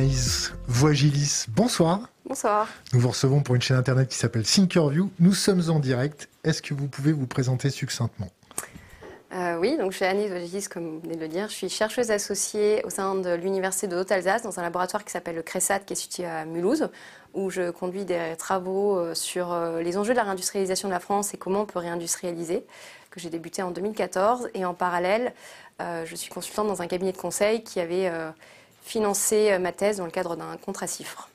Anaïs Voigilis, bonsoir. Bonsoir. Nous vous recevons pour une chaîne internet qui s'appelle Thinkerview. Nous sommes en direct. Est-ce que vous pouvez vous présenter succinctement? Euh, oui, donc je suis Anaïs Voigilis, comme vous venez de le dire. Je suis chercheuse associée au sein de l'Université de Haute-Alsace dans un laboratoire qui s'appelle le CRESAT, qui est situé à Mulhouse, où je conduis des travaux euh, sur euh, les enjeux de la réindustrialisation de la France et comment on peut réindustrialiser, que j'ai débuté en 2014. Et en parallèle, je suis consultante dans un cabinet de conseil qui avait financé ma thèse dans le cadre d'un contrat CIFRE.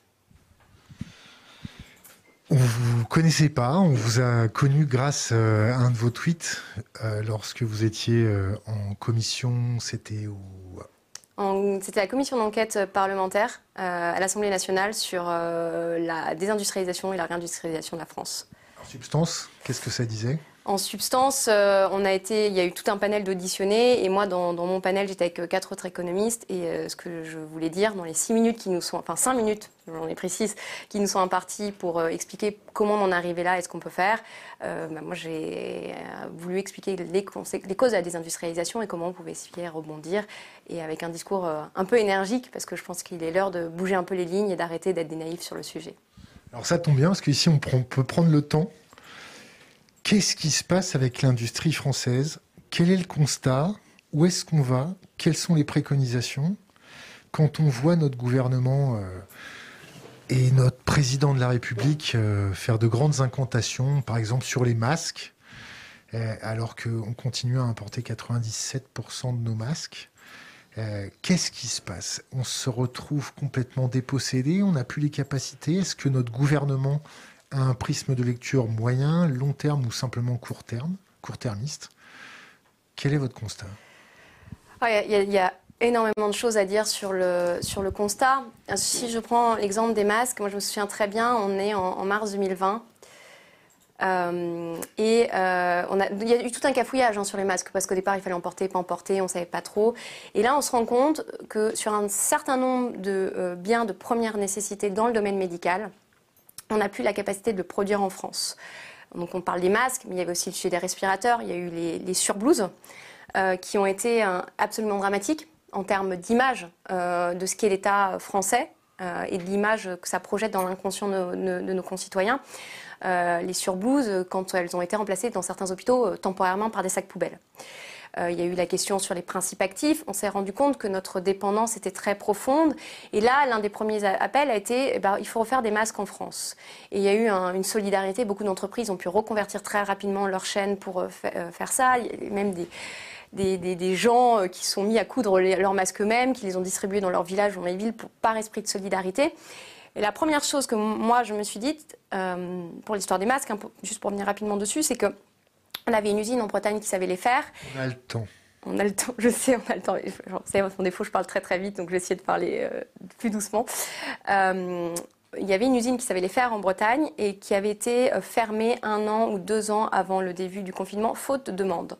On vous connaissait pas, on vous a connu grâce euh, à un de vos tweets euh, lorsque vous étiez euh, en commission, c'était où? C'était la commission d'enquête parlementaire à l'Assemblée nationale sur la désindustrialisation et la réindustrialisation de la France. En substance, qu'est-ce que ça disait? En substance, euh, on a été, il y a eu tout un panel d'auditionnés et moi, dans, mon panel, j'étais avec euh, quatre autres économistes et euh, ce que je voulais dire dans les six minutes qui nous sont, enfin cinq minutes, j'en ai précise, qui nous sont imparties pour expliquer comment on en est arrivé là et ce qu'on peut faire. Bah, moi, j'ai voulu expliquer les, causes de la désindustrialisation et comment on pouvait s'y rebondir et avec un discours un peu énergique parce que je pense qu'il est l'heure de bouger un peu les lignes et d'arrêter d'être des naïfs sur le sujet. Alors ça tombe bien parce qu'ici on peut prendre le temps Qu'est-ce qui se passe avec l'industrie française? Quel est le constat? Où est-ce qu'on va? Quelles sont les préconisations? Quand on voit notre gouvernement euh, et notre président de la République euh, faire de grandes incantations, par exemple sur les masques, euh, alors qu'on continue à importer 97% de nos masques, qu'est-ce qui se passe? On se retrouve complètement dépossédé, on n'a plus les capacités. Est-ce que notre gouvernement un prisme de lecture moyen, long terme ou simplement court terme, court-termiste. Quel est votre constat? Ah, Il y, a énormément de choses à dire sur le, sur le constat. Si je prends l'exemple des masques, moi je me souviens très bien, on est en, mars 2020. Euh, et euh, on a, il y a eu tout un cafouillage hein, sur les masques parce qu'au départ il fallait en porter, pas en porter, on savait pas trop. Et là on se rend compte que sur un certain nombre de euh, biens de première nécessité dans le domaine médical, on n'a plus la capacité de le produire en France. Donc on parle des masques, mais il y avait aussi le sujet des respirateurs, il y a eu les, surblouses euh, qui ont été euh, absolument dramatiques en termes d'image euh, de ce qu'est l'État français et de l'image que ça projette dans l'inconscient de, de, nos concitoyens. les surblouses, quand elles ont été remplacées dans certains hôpitaux temporairement par des sacs poubelles. Euh, il y a eu la question sur les principes actifs. On s'est rendu compte que notre dépendance était très profonde. Et là, l'un des premiers appels a été, eh ben, il faut refaire des masques en France. Et il y a eu une solidarité. Beaucoup d'entreprises ont pu reconvertir très rapidement leur chaîne pour euh, euh, faire ça. Il y a même des, gens qui sont mis à coudre leurs masques eux-mêmes, qui les ont distribués dans leur village, dans les villes, par esprit de solidarité. Et la première chose que moi, je me suis dite, pour l'histoire des masques, hein, juste pour venir rapidement dessus, c'est que on avait une usine en Bretagne qui savait les faire. On a le temps. On a le temps, je sais, on a le temps. C'est mon défaut, je parle très très vite, donc je vais essayer de parler euh, plus doucement. Euh, il y avait une usine qui savait les faire en Bretagne et qui avait été euh, fermée un an ou deux ans avant le début du confinement, faute de demande.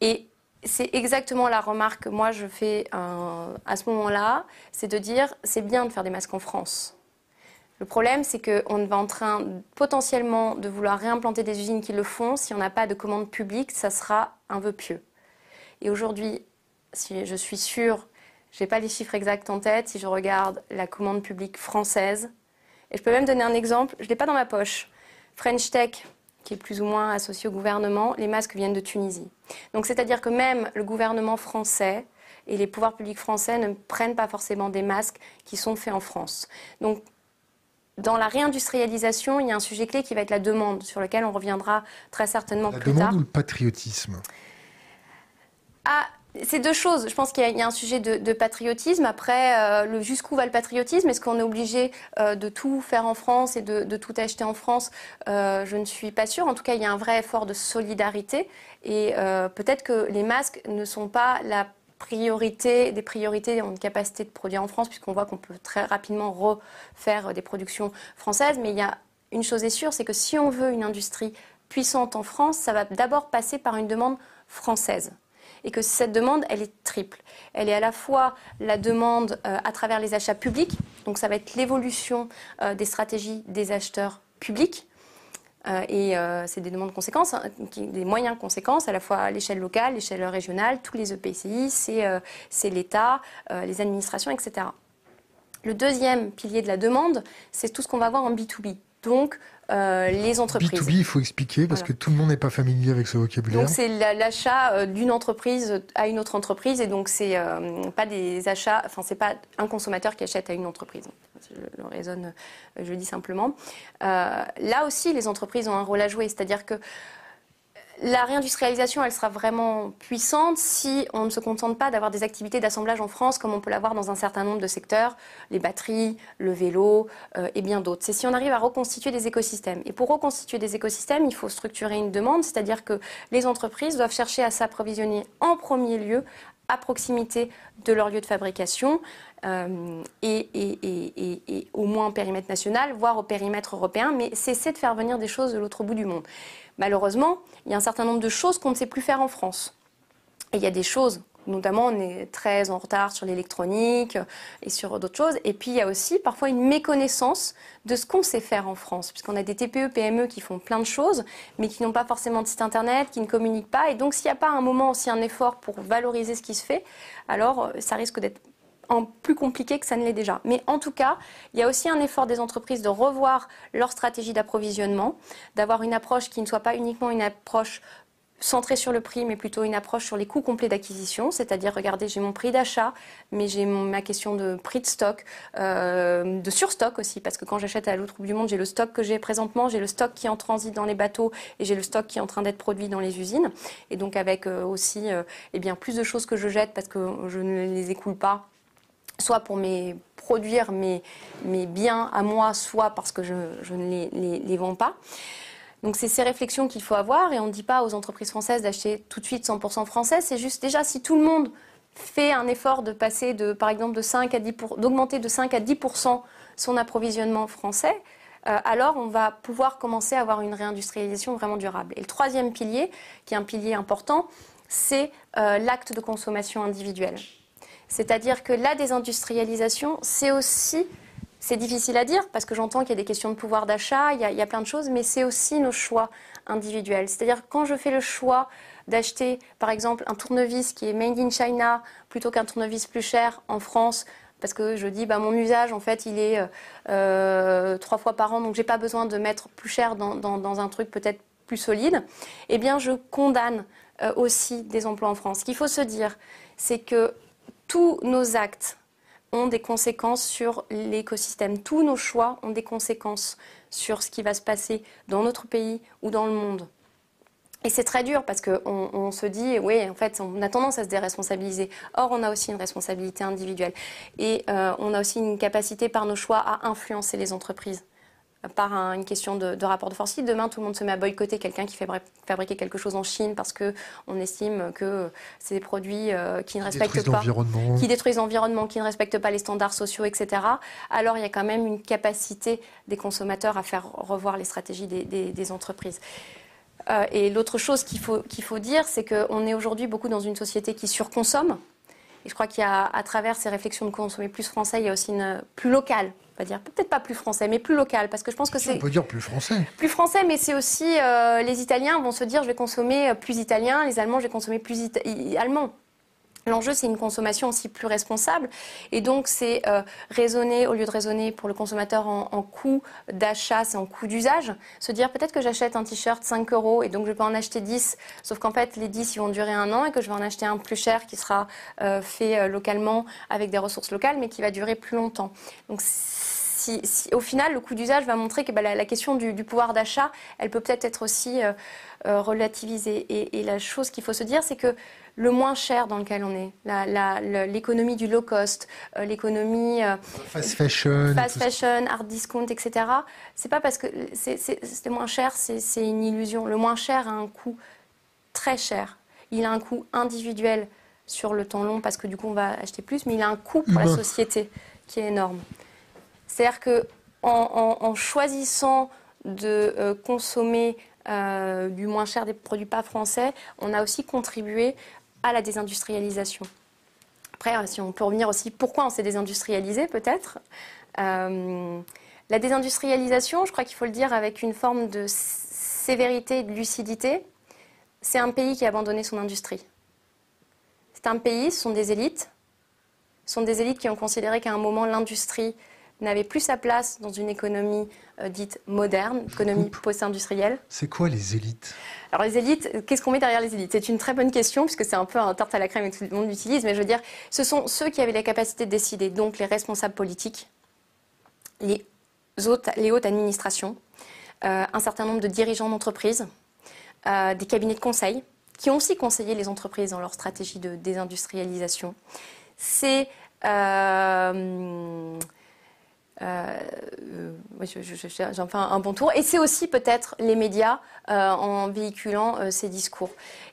Et c'est exactement la remarque que moi je fais à ce moment-là, c'est de dire c'est bien de faire des masques en France. Le problème, c'est qu'on va en train potentiellement de vouloir réimplanter des usines qui le font. Si on n'a pas de commande publique, ça sera un vœu pieux. Et aujourd'hui, si je suis sûre, je n'ai pas les chiffres exacts en tête, si je regarde la commande publique française, et je peux même donner un exemple, je ne l'ai pas dans ma poche. French Tech, qui est plus ou moins associé au gouvernement, les masques viennent de Tunisie. Donc c'est-à-dire que même le gouvernement français et les pouvoirs publics français ne prennent pas forcément des masques qui sont faits en France. Dans la réindustrialisation, il y a un sujet clé qui va être la demande, sur lequel on reviendra très certainement plus tard. La demande ou le patriotisme? Ah, c'est deux choses. Je pense qu'il y, a un sujet de, patriotisme. Après, euh, jusqu'où va le patriotisme? Est-ce qu'on est obligé euh, de tout faire en France et de, tout acheter en France? Euh, Je ne suis pas sûre. En tout cas, il y a un vrai effort de solidarité. Et peut-être que les masques ne sont pas la priorité, des priorités en capacité de produire en France, puisqu'on voit qu'on peut très rapidement refaire des productions françaises. Mais il y a une chose est sûre, c'est que si on veut une industrie puissante en France, ça va d'abord passer par une demande française. Et que cette demande, elle est triple. Elle est à la fois la demande euh, à travers les achats publics, donc ça va être l'évolution euh, des stratégies des acheteurs publics, euh, et euh, c'est des demandes conséquences, hein, des moyens conséquences, à la fois à l'échelle locale, l'échelle régionale, tous les EPCI, c'est euh, l'État, les administrations, etc. Le deuxième pilier de la demande, c'est tout ce qu'on va voir en B2B. Donc, euh, les entreprises. B2B, il faut expliquer parce que tout le monde n'est pas familier avec ce vocabulaire. Donc c'est l'achat euh, d'une entreprise à une autre entreprise et donc c'est euh, pas des achats, enfin c'est pas un consommateur qui achète à une entreprise. Je le raisonne, je le dis simplement. là aussi, les entreprises ont un rôle à jouer, c'est-à-dire que la réindustrialisation, elle sera vraiment puissante si on ne se contente pas d'avoir des activités d'assemblage en France comme on peut l'avoir dans un certain nombre de secteurs, les batteries, le vélo euh, et bien d'autres. C'est si on arrive à reconstituer des écosystèmes. Et pour reconstituer des écosystèmes, il faut structurer une demande, c'est-à-dire que les entreprises doivent chercher à s'approvisionner en premier lieu à proximité de leur lieu de fabrication euh, et, au moins au périmètre national, voire au périmètre européen, mais cesser de faire venir des choses de l'autre bout du monde. Malheureusement, il y a un certain nombre de choses qu'on ne sait plus faire en France. Et il y a des choses, notamment on est très en retard sur l'électronique et sur d'autres choses. Et puis il y a aussi parfois une méconnaissance de ce qu'on sait faire en France, puisqu'on a des TPE, PME qui font plein de choses, mais qui n'ont pas forcément de site internet, qui ne communiquent pas. Et donc s'il n'y a pas un moment aussi un effort pour valoriser ce qui se fait, alors ça risque d'être plus compliqué que ça ne l'est déjà. Mais en tout cas, il y a aussi un effort des entreprises de revoir leur stratégie d'approvisionnement, d'avoir une approche qui ne soit pas uniquement une approche centrée sur le prix, mais plutôt une approche sur les coûts complets d'acquisition, c'est-à-dire, regardez, j'ai mon prix d'achat, mais j'ai ma question de prix de stock, euh, de surstock aussi, parce que quand j'achète à l'autre bout du monde, j'ai le stock que j'ai présentement, j'ai le stock qui est en transit dans les bateaux et j'ai le stock qui est en train d'être produit dans les usines. Et donc avec euh, aussi euh, eh bien, plus de choses que je jette parce que je ne les écoule pas soit pour mes, produire mes, mes, biens à moi, soit parce que je, ne les, vends pas. Donc c'est ces réflexions qu'il faut avoir et on ne dit pas aux entreprises françaises d'acheter tout de suite 100% français. C'est juste déjà si tout le monde fait un effort de passer de, par exemple, de 5 à 10 d'augmenter de 5 à 10% son approvisionnement français, euh, alors on va pouvoir commencer à avoir une réindustrialisation vraiment durable. Et le troisième pilier, qui est un pilier important, c'est euh, l'acte de consommation individuelle. C'est-à-dire que la désindustrialisation, c'est aussi, c'est difficile à dire parce que j'entends qu'il y a des questions de pouvoir d'achat, il, y a plein de choses, mais c'est aussi nos choix individuels. C'est-à-dire quand je fais le choix d'acheter, par exemple, un tournevis qui est made in China plutôt qu'un tournevis plus cher en France, parce que je dis bah, mon usage en fait il est euh, trois fois par an donc j'ai pas besoin de mettre plus cher dans, un truc peut-être plus solide eh bien je condamne euh, aussi des emplois en France ce qu'il faut se dire c'est que tous nos actes ont des conséquences sur l'écosystème. Tous nos choix ont des conséquences sur ce qui va se passer dans notre pays ou dans le monde. Et c'est très dur parce qu'on on se dit, oui, en fait, on a tendance à se déresponsabiliser. Or, on a aussi une responsabilité individuelle. Et euh, on a aussi une capacité par nos choix à influencer les entreprises par une question de, rapport de force. Si demain tout le monde se met à boycotter quelqu'un qui fait fabriquer quelque chose en Chine parce qu'on estime que c'est des produits euh, qui ne respectent pas, qui détruisent l'environnement, qui ne respectent pas les standards sociaux, etc. Alors il y a quand même une capacité des consommateurs à faire revoir les stratégies des, entreprises. Euh, et l'autre chose qu'il faut, qu'il faut dire, c'est qu'on est aujourd'hui beaucoup dans une société qui surconsomme. Et je crois qu'il y a, à travers ces réflexions de consommer plus français, il y a aussi une plus locale dire peut-être pas plus français, mais plus local, parce que je pense que c'est. On peut dire plus français. Plus français, mais c'est aussi euh, les Italiens vont se dire je vais consommer plus italien, les Allemands je vais consommer plus allemand. L'enjeu, c'est une consommation aussi plus responsable. Et donc, c'est euh, raisonner, au lieu de raisonner pour le consommateur en, coût d'achat, c'est en coût d'usage. Se dire peut-être que j'achète un t-shirt 5 euros et donc je peux en acheter 10, sauf qu'en fait, les 10, ils vont durer un an et que je vais en acheter un plus cher qui sera euh, fait localement avec des ressources locales, mais qui va durer plus longtemps. Au final, le coût d'usage va montrer que bah, la, question du, pouvoir d'achat, elle peut peut-être être aussi euh, euh, relativisée. Et, la chose qu'il faut se dire, c'est que le moins cher dans lequel on est, l'économie du low cost, euh, l'économie fast fashion, fast fashion, hard discount, etc. C'est pas parce que c'est moins cher, c'est une illusion. Le moins cher a un coût très cher. Il a un coût individuel sur le temps long parce que du coup on va acheter plus, mais il a un coût pour la société qui est énorme. C'est-à-dire qu'en en, choisissant de euh, consommer euh, du moins cher des produits pas français, on a aussi contribué à la désindustrialisation. Après, euh, si on peut revenir aussi, pourquoi on s'est désindustrialisé peut-être La désindustrialisation, je crois qu'il faut le dire avec une forme de sévérité de lucidité, c'est un pays qui a abandonné son industrie. C'est un pays, ce sont des élites, sont des élites qui ont considéré qu'à un moment, l'industrie n'avait plus sa place dans une économie euh, dite moderne, économie post-industrielle. C'est quoi les élites? Alors les élites, qu'est-ce qu'on met derrière les élites? C'est une très bonne question puisque c'est un peu un tarte à la crème que tout le monde utilise, mais je veux dire, ce sont ceux qui avaient la capacité de décider, donc les responsables politiques, les hautes, les hautes administrations, euh, un certain nombre de dirigeants d'entreprises, euh, des cabinets de conseil, qui ont aussi conseillé les entreprises dans leur stratégie de désindustrialisation. C'est euh, euh, j'en fais un, bon tour. Et c'est aussi peut-être les médias euh, en véhiculant euh, ces discours.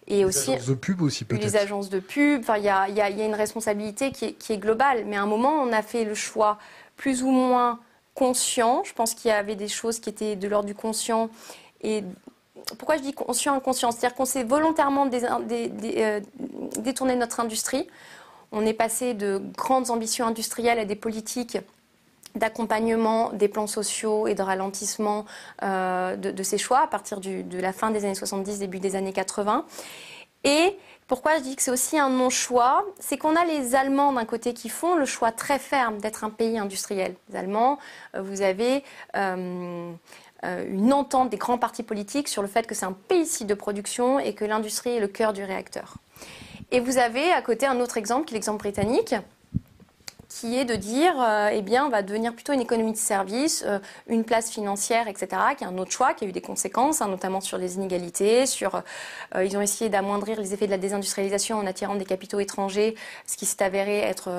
Et les aussi, agences de pub aussi peut-être. Les agences de pub. Enfin, il y a, y a, une responsabilité qui est, qui est, globale. Mais à un moment, on a fait le choix plus ou moins conscient. Je pense qu'il y avait des choses qui étaient de l'ordre du conscient. Et pourquoi je dis conscient inconscient? C'est-à-dire qu'on s'est volontairement dé, dé, détourné de notre industrie. On est passé de grandes ambitions industrielles à des politiques d'accompagnement des plans sociaux et de ralentissement euh, de, ces choix à partir de la fin des années 70, début des années 80. Et pourquoi je dis que c'est aussi un non-choix? C'est qu'on a les Allemands d'un côté qui font le choix très ferme d'être un pays industriel. Les Allemands, euh, vous avez euh, une entente des grands partis politiques sur le fait que c'est un pays site de production et que l'industrie est le cœur du réacteur. Et vous avez à côté un autre exemple qui est l'exemple britannique qui est de dire, euh, eh bien, on va devenir plutôt une économie de service, euh, une place financière, etc., qui est un autre choix, qui a eu des conséquences, hein, notamment sur les inégalités, sur, euh, ils ont essayé d'amoindrir les effets de la désindustrialisation en attirant des capitaux étrangers, ce qui s'est avéré être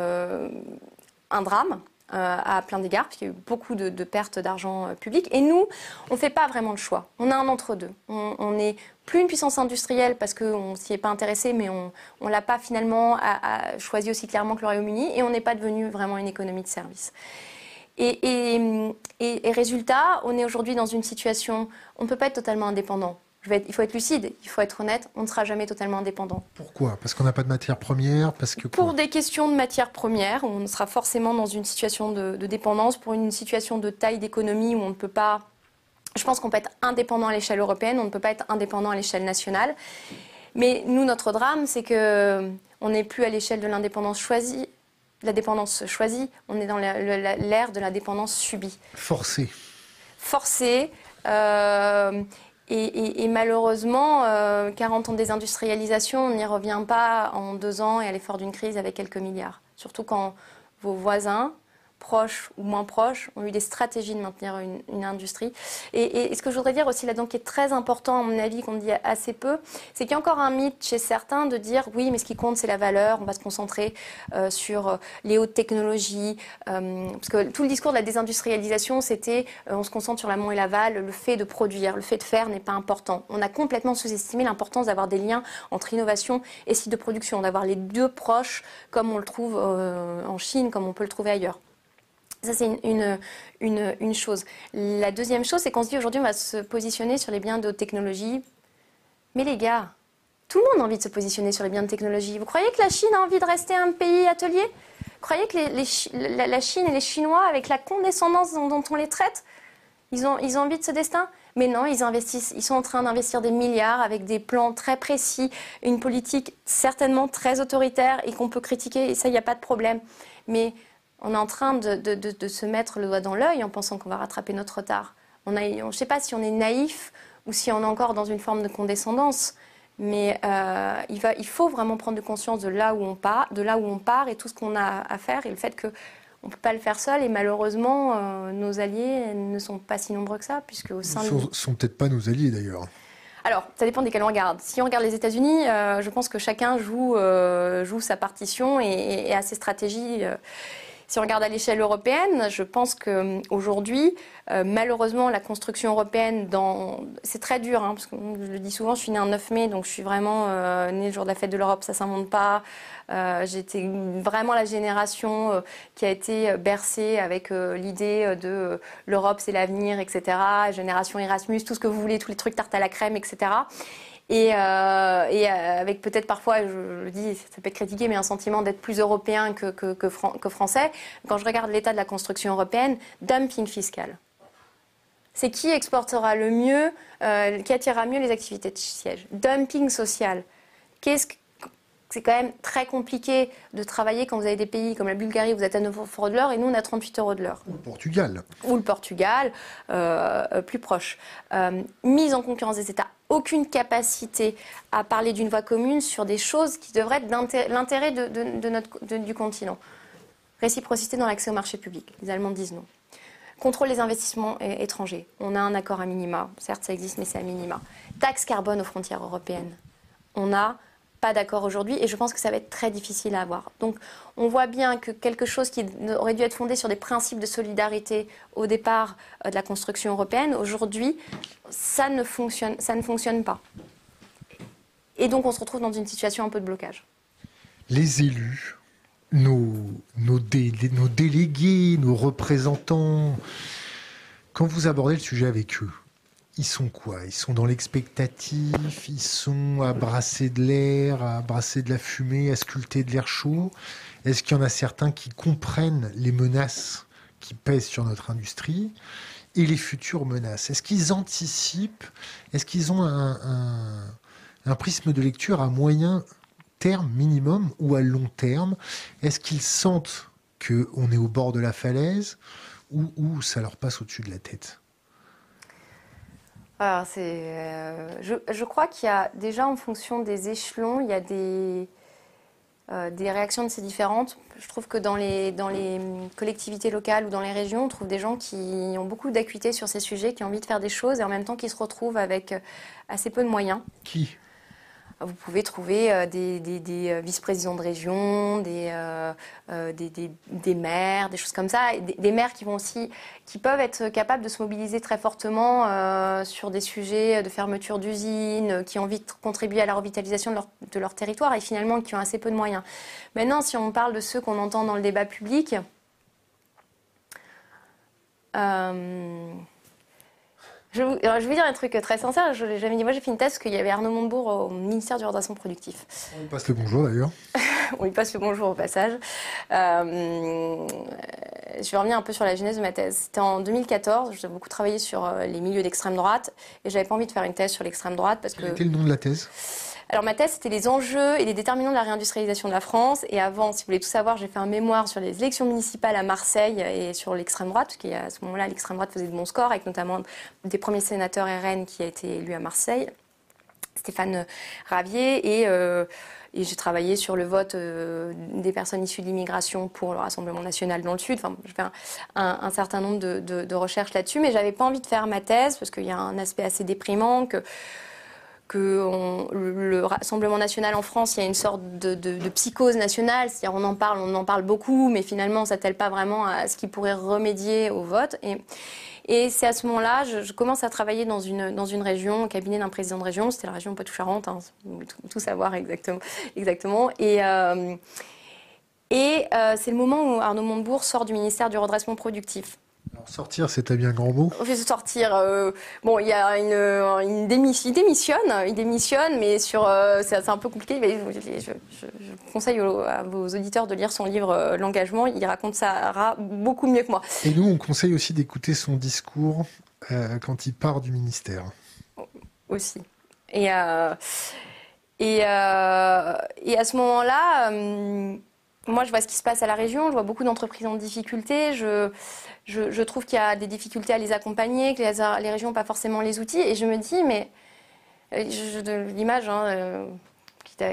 un drame. Euh, à plein d'égards, puisqu'il y a eu beaucoup de, pertes d'argent euh, public. Et nous, on ne fait pas vraiment le choix. On a un entre-deux. On n'est plus une puissance industrielle parce qu'on ne s'y est pas intéressé, mais on ne l'a pas finalement choisi aussi clairement que le Royaume-Uni, et on n'est pas devenu vraiment une économie de service. Et, et résultat, on est aujourd'hui dans une situation, on ne peut pas être totalement indépendant il faut être lucide, il faut être honnête, on ne sera jamais totalement indépendant. Pourquoi? Parce qu'on n'a pas de matière première parce que Pour des questions de matière première, on sera forcément dans une situation de, dépendance, pour une situation de taille d'économie où on ne peut pas... Je pense qu'on peut être indépendant à l'échelle européenne, on ne peut pas être indépendant à l'échelle nationale. Mais nous, notre drame, c'est que on n'est plus à l'échelle de l'indépendance choisie, la dépendance choisie, on est dans l'ère de la dépendance subie. Forcée. Forcée. Euh, et, malheureusement, 40 euh, ans de désindustrialisation, on n'y revient pas en deux ans et à l'effort d'une crise avec quelques milliards. Surtout quand vos voisins proches ou moins proches, ont eu des stratégies de maintenir une, industrie. Et, ce que je voudrais dire aussi là-dedans, qui est très important à mon avis, qu'on dit assez peu, c'est qu'il y a encore un mythe chez certains de dire oui, mais ce qui compte, c'est la valeur, on va se concentrer euh, sur euh, les hautes technologies, euh, parce que tout le discours de la désindustrialisation, c'était on se concentre sur l'amont et l'aval, le fait de produire, le fait de faire n'est pas important. On a complètement sous-estimé l'importance d'avoir des liens entre innovation et site de production, d'avoir les deux proches comme on le trouve en Chine, comme on peut le trouver ailleurs. Ça, c'est une, une, une, chose. La deuxième chose, c'est qu'on se dit aujourd'hui, on va se positionner sur les biens de technologie. Mais les gars, tout le monde a envie de se positionner sur les biens de technologie. Vous croyez que la Chine a envie de rester un pays atelier? Vous croyez que la Chine et les Chinois, avec la condescendance dont, on les traite, ils ont, ils ont envie de ce destin? Mais non, ils investissent, ils sont en train d'investir des milliards avec des plans très précis, une politique certainement très autoritaire et qu'on peut critiquer, et ça, il n'y a pas de problème. Mais on est en train de, se mettre le doigt dans l'œil en pensant qu'on va rattraper notre retard. On je ne sais pas si on est naïf ou si on est encore dans une forme de condescendance, mais euh, il, faut vraiment prendre conscience de là où on part, de là où on part et tout ce qu'on a à faire et le fait qu'on ne peut pas le faire seul et malheureusement euh, nos alliés ne sont pas si nombreux que ça puisque au sein Ils sont, sont peut-être pas nos alliés d'ailleurs. Alors, ça dépend desquels on regarde. Si on regarde les États-Unis, euh, je pense que chacun joue, joue sa partition et, et a ses stratégies. Si on regarde à l'échelle européenne, je pense qu'aujourd'hui, euh, malheureusement, la construction européenne, c'est très dur, hein, parce que je le dis souvent, je suis née un 9 mai, donc je suis vraiment euh, née le jour de la fête de l'Europe, ça ne s'invente pas. Euh, j'étais vraiment la génération qui a été bercée avec l'idée de l'Europe, c'est l'avenir, etc. Génération Erasmus, tout ce que vous voulez, tous les trucs tarte à la crème, etc. Et, euh, et euh, avec peut-être parfois, je, le dis, ça peut être critiqué, mais un sentiment d'être plus européen que, que, que, français. Quand je regarde l'état de la construction européenne, dumping fiscal. C'est qui exportera le mieux, euh, qui attirera mieux les activités de siège? Dumping social. Qu'est-ce c'est quand même très compliqué de travailler quand vous avez des pays comme la Bulgarie, vous êtes à 9 euros de l'heure et nous on a 38 euros de l'heure. Ou le Portugal. Ou le Portugal, euh, plus proche. Euh, mise en concurrence des États, aucune capacité à parler d'une voie commune sur des choses qui devraient être l'intérêt du continent. Réciprocité dans l'accès au marché public. Les Allemands disent non. Contrôle des investissements étrangers. On a un accord à minima. Certes, ça existe, mais c'est à minima. Taxe carbone aux frontières européennes. On a pas d'accord aujourd'hui et je pense que ça va être très difficile à avoir. Donc on voit bien que quelque chose qui aurait dû être fondé sur des principes de solidarité au départ euh, de la construction européenne, aujourd'hui, ça ne fonctionne, pas. Et donc on se retrouve dans une situation un peu de blocage. Les élus, nos, nos délégués, nos représentants, quand vous abordez le sujet avec eux, ils sont quoi? Ils sont dans l'expectatif, ils sont à brasser de l'air, à brasser de la fumée, à sculpter de l'air chaud? Est-ce qu'il y en a certains qui comprennent les menaces qui pèsent sur notre industrie et les futures menaces? Est-ce qu'ils anticipent? Est-ce qu'ils ont un, prisme de lecture à moyen terme minimum ou à long terme? Est-ce qu'ils sentent qu'on est au bord de la falaise ou, ou ça leur passe au-dessus de la tête? Alors, euh, je, crois qu'il y a déjà en fonction des échelons, il y a des, euh, des réactions assez différentes. Je trouve que dans les, dans les collectivités locales ou dans les régions, on trouve des gens qui ont beaucoup d'acuité sur ces sujets, qui ont envie de faire des choses et en même temps qui se retrouvent avec euh, assez peu de moyens. Qui? Vous pouvez trouver euh, des, euh, vice-présidents de région, euh, des, des, maires, des choses comme ça, des, maires qui vont aussi, qui peuvent être capables de se mobiliser très fortement sur des sujets de fermeture d'usines, qui ont envie de contribuer à la revitalisation de leur, de leur, territoire et finalement qui ont assez peu de moyens. Maintenant, si on parle de ceux qu'on entend dans le débat public, je, vais vous dire un truc très sincère. J'avais dit, moi j'ai fait une thèse parce qu'il y avait Arnaud Montebourg au ministère du redressement productif. On passe le bonjour d'ailleurs. On lui passe le bonjour au passage. Euh, je vais revenir un peu sur la genèse de ma thèse. C'était en 2014. J'ai beaucoup travaillé sur euh, les milieux d'extrême droite et j'avais pas envie de faire une thèse sur l'extrême droite parce Quel que. était le nom de la thèse? Alors ma thèse, c'était les enjeux et les déterminants de la réindustrialisation de la France. Et avant, si vous voulez tout savoir, j'ai fait un mémoire sur les élections municipales à Marseille et sur l'extrême droite, parce qu'à ce moment-là, l'extrême droite faisait de bons scores, avec notamment des premiers sénateurs RN qui a été élu à Marseille, Stéphane Ravier. Et, euh, j'ai travaillé sur le vote euh, des personnes issues de l'immigration pour le Rassemblement national dans le Sud. Enfin, je fais un, certain nombre de, de recherches là-dessus, mais j'avais pas envie de faire ma thèse parce qu'il y a un aspect assez déprimant que que le Rassemblement national en France, il y a une sorte de, psychose nationale, c'est-à-dire on en parle, on en parle beaucoup, mais finalement ça s'attelle pas vraiment à ce qui pourrait remédier au vote. Et, c'est à ce moment-là, je, commence à travailler dans une, dans une région, au cabinet d'un président de région, c'était la région Poitou-Charentes, hein, tout, savoir exactement. exactement. Et, euh, euh, c'est le moment où Arnaud Montebourg sort du ministère du redressement productif. Alors sortir, c'est bien grand mot. On fait sortir. Euh, bon, il y a une, une démission, il démissionne, il démissionne, mais sur, euh, c'est un peu compliqué. Mais je, conseille à vos auditeurs de lire son livre euh, L'engagement. Il raconte ça beaucoup mieux que moi. Et nous, on conseille aussi d'écouter son discours quand il part du ministère. Aussi. Et et, et à ce moment-là moi, je vois ce qui se passe à la région, je vois beaucoup d'entreprises en difficulté, je, je, trouve qu'il y a des difficultés à les accompagner, que les, régions n'ont pas forcément les outils, et je me dis, mais euh, l'image, hein, euh,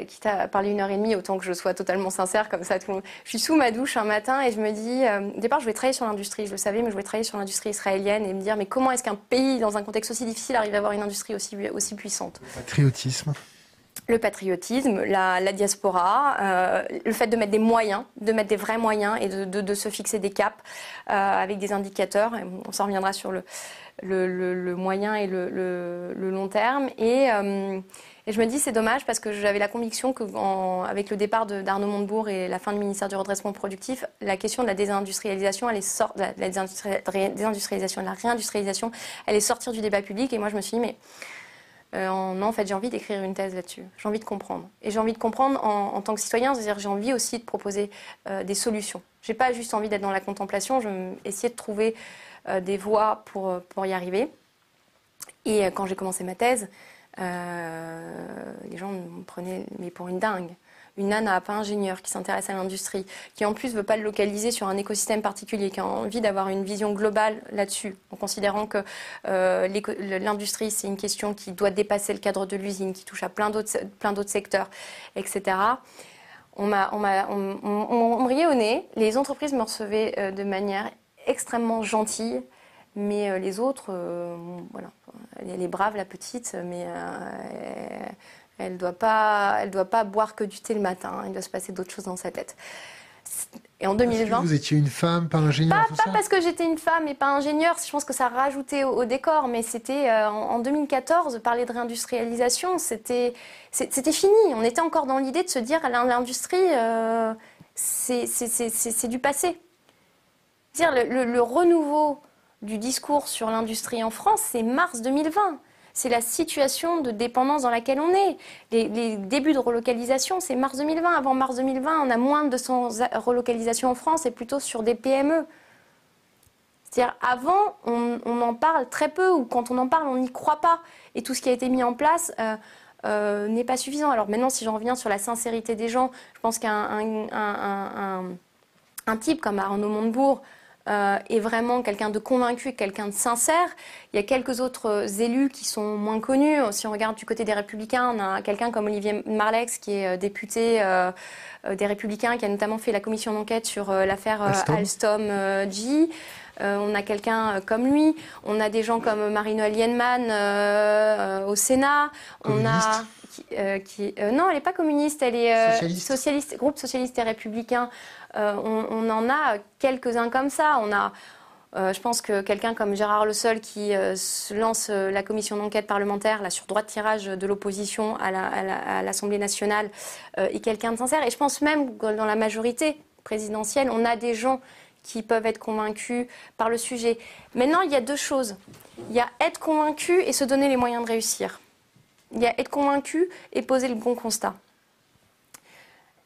quitte, à, parler une heure et demie, autant que je sois totalement sincère, comme ça, tout je suis sous ma douche un matin et je me dis, euh, au départ, je voulais travailler sur l'industrie, je le savais, mais je voulais travailler sur l'industrie israélienne et me dire, mais comment est-ce qu'un pays, dans un contexte aussi difficile, arrive à avoir une industrie aussi, aussi puissante? Patriotisme le patriotisme, la, diaspora, euh, le fait de mettre des moyens, de mettre des vrais moyens et de, se fixer des caps euh, avec des indicateurs. on s'en reviendra sur le, moyen et le, long terme. Euh, et, je me dis c'est dommage parce que j'avais la conviction qu'avec le départ d'Arnaud Montebourg et la fin du ministère du redressement productif, la question de la désindustrialisation, elle est la, désindustrialisation, de la réindustrialisation, elle est sortir du débat public. Et moi je me suis dit mais euh, non, en fait, j'ai envie d'écrire une thèse là-dessus. J'ai envie de comprendre. Et j'ai envie de comprendre en, tant que citoyen, c'est-à-dire j'ai envie aussi de proposer euh, des solutions. J'ai pas juste envie d'être dans la contemplation, je vais essayer de trouver euh, des voies pour, pour y arriver. Et quand j'ai commencé ma thèse, les gens me prenaient mais pour une dingue. Une nana, pas ingénieure, qui s'intéresse à l'industrie, qui en plus ne veut pas le localiser sur un écosystème particulier, qui a envie d'avoir une vision globale là-dessus, en considérant que euh, l'industrie, c'est une question qui doit dépasser le cadre de l'usine, qui touche à plein d'autres secteurs, etc. On m'a on, on, me riait au nez. Les entreprises me recevaient euh, de manière extrêmement gentille, mais euh, les autres, voilà, elle est brave la petite, mais elle ne doit, pas, elle doit pas boire que du thé le matin. Il doit se passer d'autres choses dans sa tête. Et en 2020. vous étiez une femme, pas ingénieure Pas, pas parce que j'étais une femme et pas ingénieure. Je pense que ça rajoutait au, décor. Mais c'était euh, en, 2014, parler de réindustrialisation, c'était fini. On était encore dans l'idée de se dire l'industrie, euh, c'est du passé. Dire le, le renouveau du discours sur l'industrie en France, c'est mars 2020 c'est la situation de dépendance dans laquelle on est. Les, débuts de relocalisation, c'est mars 2020. Avant mars 2020, on a moins de 200 relocalisations en France et plutôt sur des PME. C'est-à-dire, avant, on, en parle très peu, ou quand on en parle, on n'y croit pas. Et tout ce qui a été mis en place euh, euh, n'est pas suffisant. Alors maintenant, si j'en reviens sur la sincérité des gens, je pense qu'un un, type comme Arnaud Montebourg, euh, est vraiment quelqu'un de convaincu, quelqu'un de sincère. Il y a quelques autres élus qui sont moins connus. Si on regarde du côté des Républicains, on a quelqu'un comme Olivier Marlex, qui est euh, député euh, des Républicains, qui a notamment fait la commission d'enquête sur l'affaire Alstom-G. on a quelqu'un comme lui. On a des gens comme Marie-Noël Yenman au Sénat. On a qui, non, elle n'est pas communiste, elle est socialiste, groupe socialiste et républicain. Euh, on, en a quelques-uns comme ça. On a, euh, je pense que quelqu'un comme Gérard Le Seul qui euh, lance la commission d'enquête parlementaire là, sur droit de tirage de l'opposition à l'Assemblée nationale est quelqu'un de sincère. Et je pense même que dans la majorité présidentielle, on a des gens qui peuvent être convaincus par le sujet. Maintenant, il y a deux choses. Il y a être convaincu et se donner les moyens de réussir. Il y a être convaincu et poser le bon constat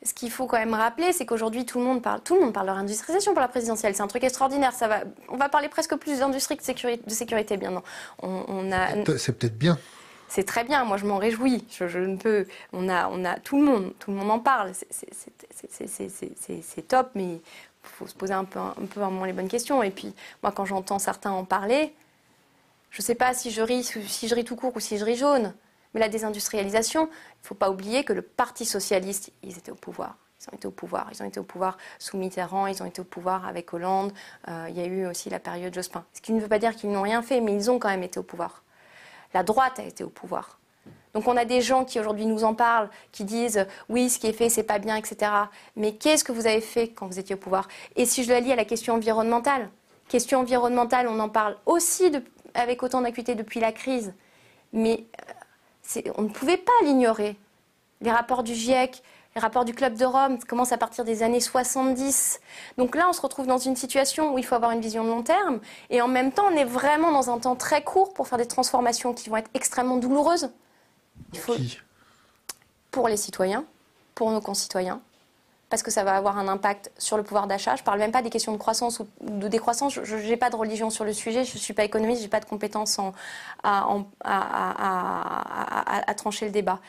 ce qu'il faut quand même rappeler, c'est qu'aujourd'hui, tout le monde parle, tout le monde parle de réindustrialisation pour la présidentielle. C'est un truc extraordinaire. Ça va, on va parler presque plus d'industrie que de sécurité, de sécurité bien non. On, a. C'est peut-être bien. C'est très bien. Moi, je m'en réjouis. Je, ne peux. On a, on a tout le monde, tout le monde en parle. C'est top, mais il faut se poser un peu, un peu un moment les bonnes questions. Et puis, moi, quand j'entends certains en parler, je ne sais pas si je ris, si je ris tout court ou si je ris jaune. Mais la désindustrialisation, il ne faut pas oublier que le Parti socialiste, ils étaient au pouvoir. Ils ont été au pouvoir. Ils ont été au pouvoir sous Mitterrand, ils ont été au pouvoir avec Hollande. Euh, il y a eu aussi la période Jospin. Ce qui ne veut pas dire qu'ils n'ont rien fait, mais ils ont quand même été au pouvoir. La droite a été au pouvoir. Donc on a des gens qui aujourd'hui nous en parlent, qui disent oui, ce qui est fait, c'est pas bien, etc. Mais qu'est-ce que vous avez fait quand vous étiez au pouvoir? Et si je la lis à la question environnementale, question environnementale, on en parle aussi avec autant d'acuité depuis la crise. Euh, on ne pouvait pas l'ignorer. Les rapports du GIEC, les rapports du Club de Rome commencent à partir des années 70. Donc là, on se retrouve dans une situation où il faut avoir une vision de long terme. Et en même temps, on est vraiment dans un temps très court pour faire des transformations qui vont être extrêmement douloureuses. Il faut... Pour les citoyens, pour nos concitoyens, parce que ça va avoir un impact sur le pouvoir d'achat. Je ne parle même pas des questions de croissance ou de décroissance. Je n'ai pas de religion sur le sujet. Je ne suis pas économiste. Je n'ai pas de compétences à, trancher le débat.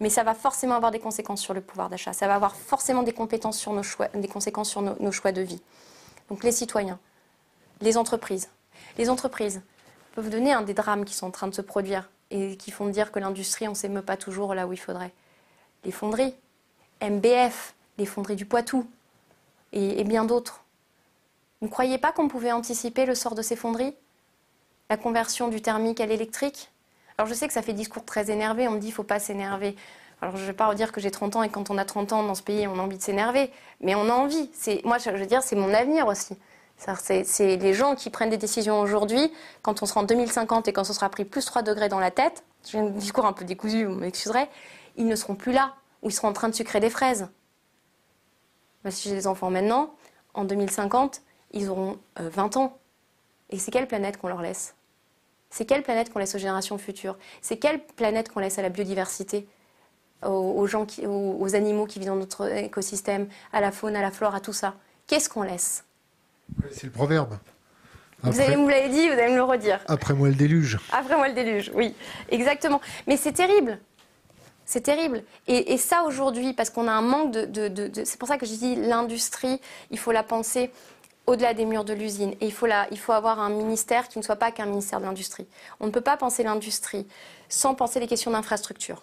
Mais ça va forcément avoir des conséquences sur le pouvoir d'achat. Ça va avoir forcément des, compétences sur nos choix, des conséquences sur nos, choix de vie. Donc les citoyens, les entreprises. Les entreprises peuvent donner un des drames qui sont en train de se produire et qui font dire que l'industrie, on ne s'émeut pas toujours là où il faudrait. Les fonderies, MBF, les fonderies du Poitou et, bien d'autres. Vous ne croyez pas qu'on pouvait anticiper le sort de ces fonderies? La conversion du thermique à l'électrique? Alors je sais que ça fait discours très énervé, on me dit qu'il ne faut pas s'énerver. Alors je ne vais pas redire que j'ai 30 ans et quand on a 30 ans dans ce pays, on a envie de s'énerver, mais on a envie. Moi, je veux dire, c'est mon avenir aussi. C'est les gens qui prennent des décisions aujourd'hui, quand on sera en 2050 et quand ce sera pris plus 3 degrés dans la tête, j'ai un discours un peu décousu, vous m'excuserez, ils ne seront plus là, ou ils seront en train de sucrer des fraises si j'ai des enfants maintenant, en 2050, ils auront 20 euh, ans. Et c'est quelle planète qu'on leur laisse? C'est quelle planète qu'on laisse aux générations futures? C'est quelle planète qu'on laisse à la biodiversité? Aux, gens aux, animaux qui vivent dans notre écosystème, à la faune, à la flore, à tout ça Qu'est-ce qu'on laisse? C'est le proverbe. vous, allez, me l'avez dit, vous allez me le redire. Après moi le déluge. Après moi le déluge, oui, exactement. Mais c'est terrible. C'est terrible. Et, ça aujourd'hui, parce qu'on a un manque de... c'est pour ça que je dis l'industrie, il faut la penser au-delà des murs de l'usine. Et il faut, il faut avoir un ministère qui ne soit pas qu'un ministère de l'industrie. On ne peut pas penser l'industrie sans penser les questions d'infrastructure.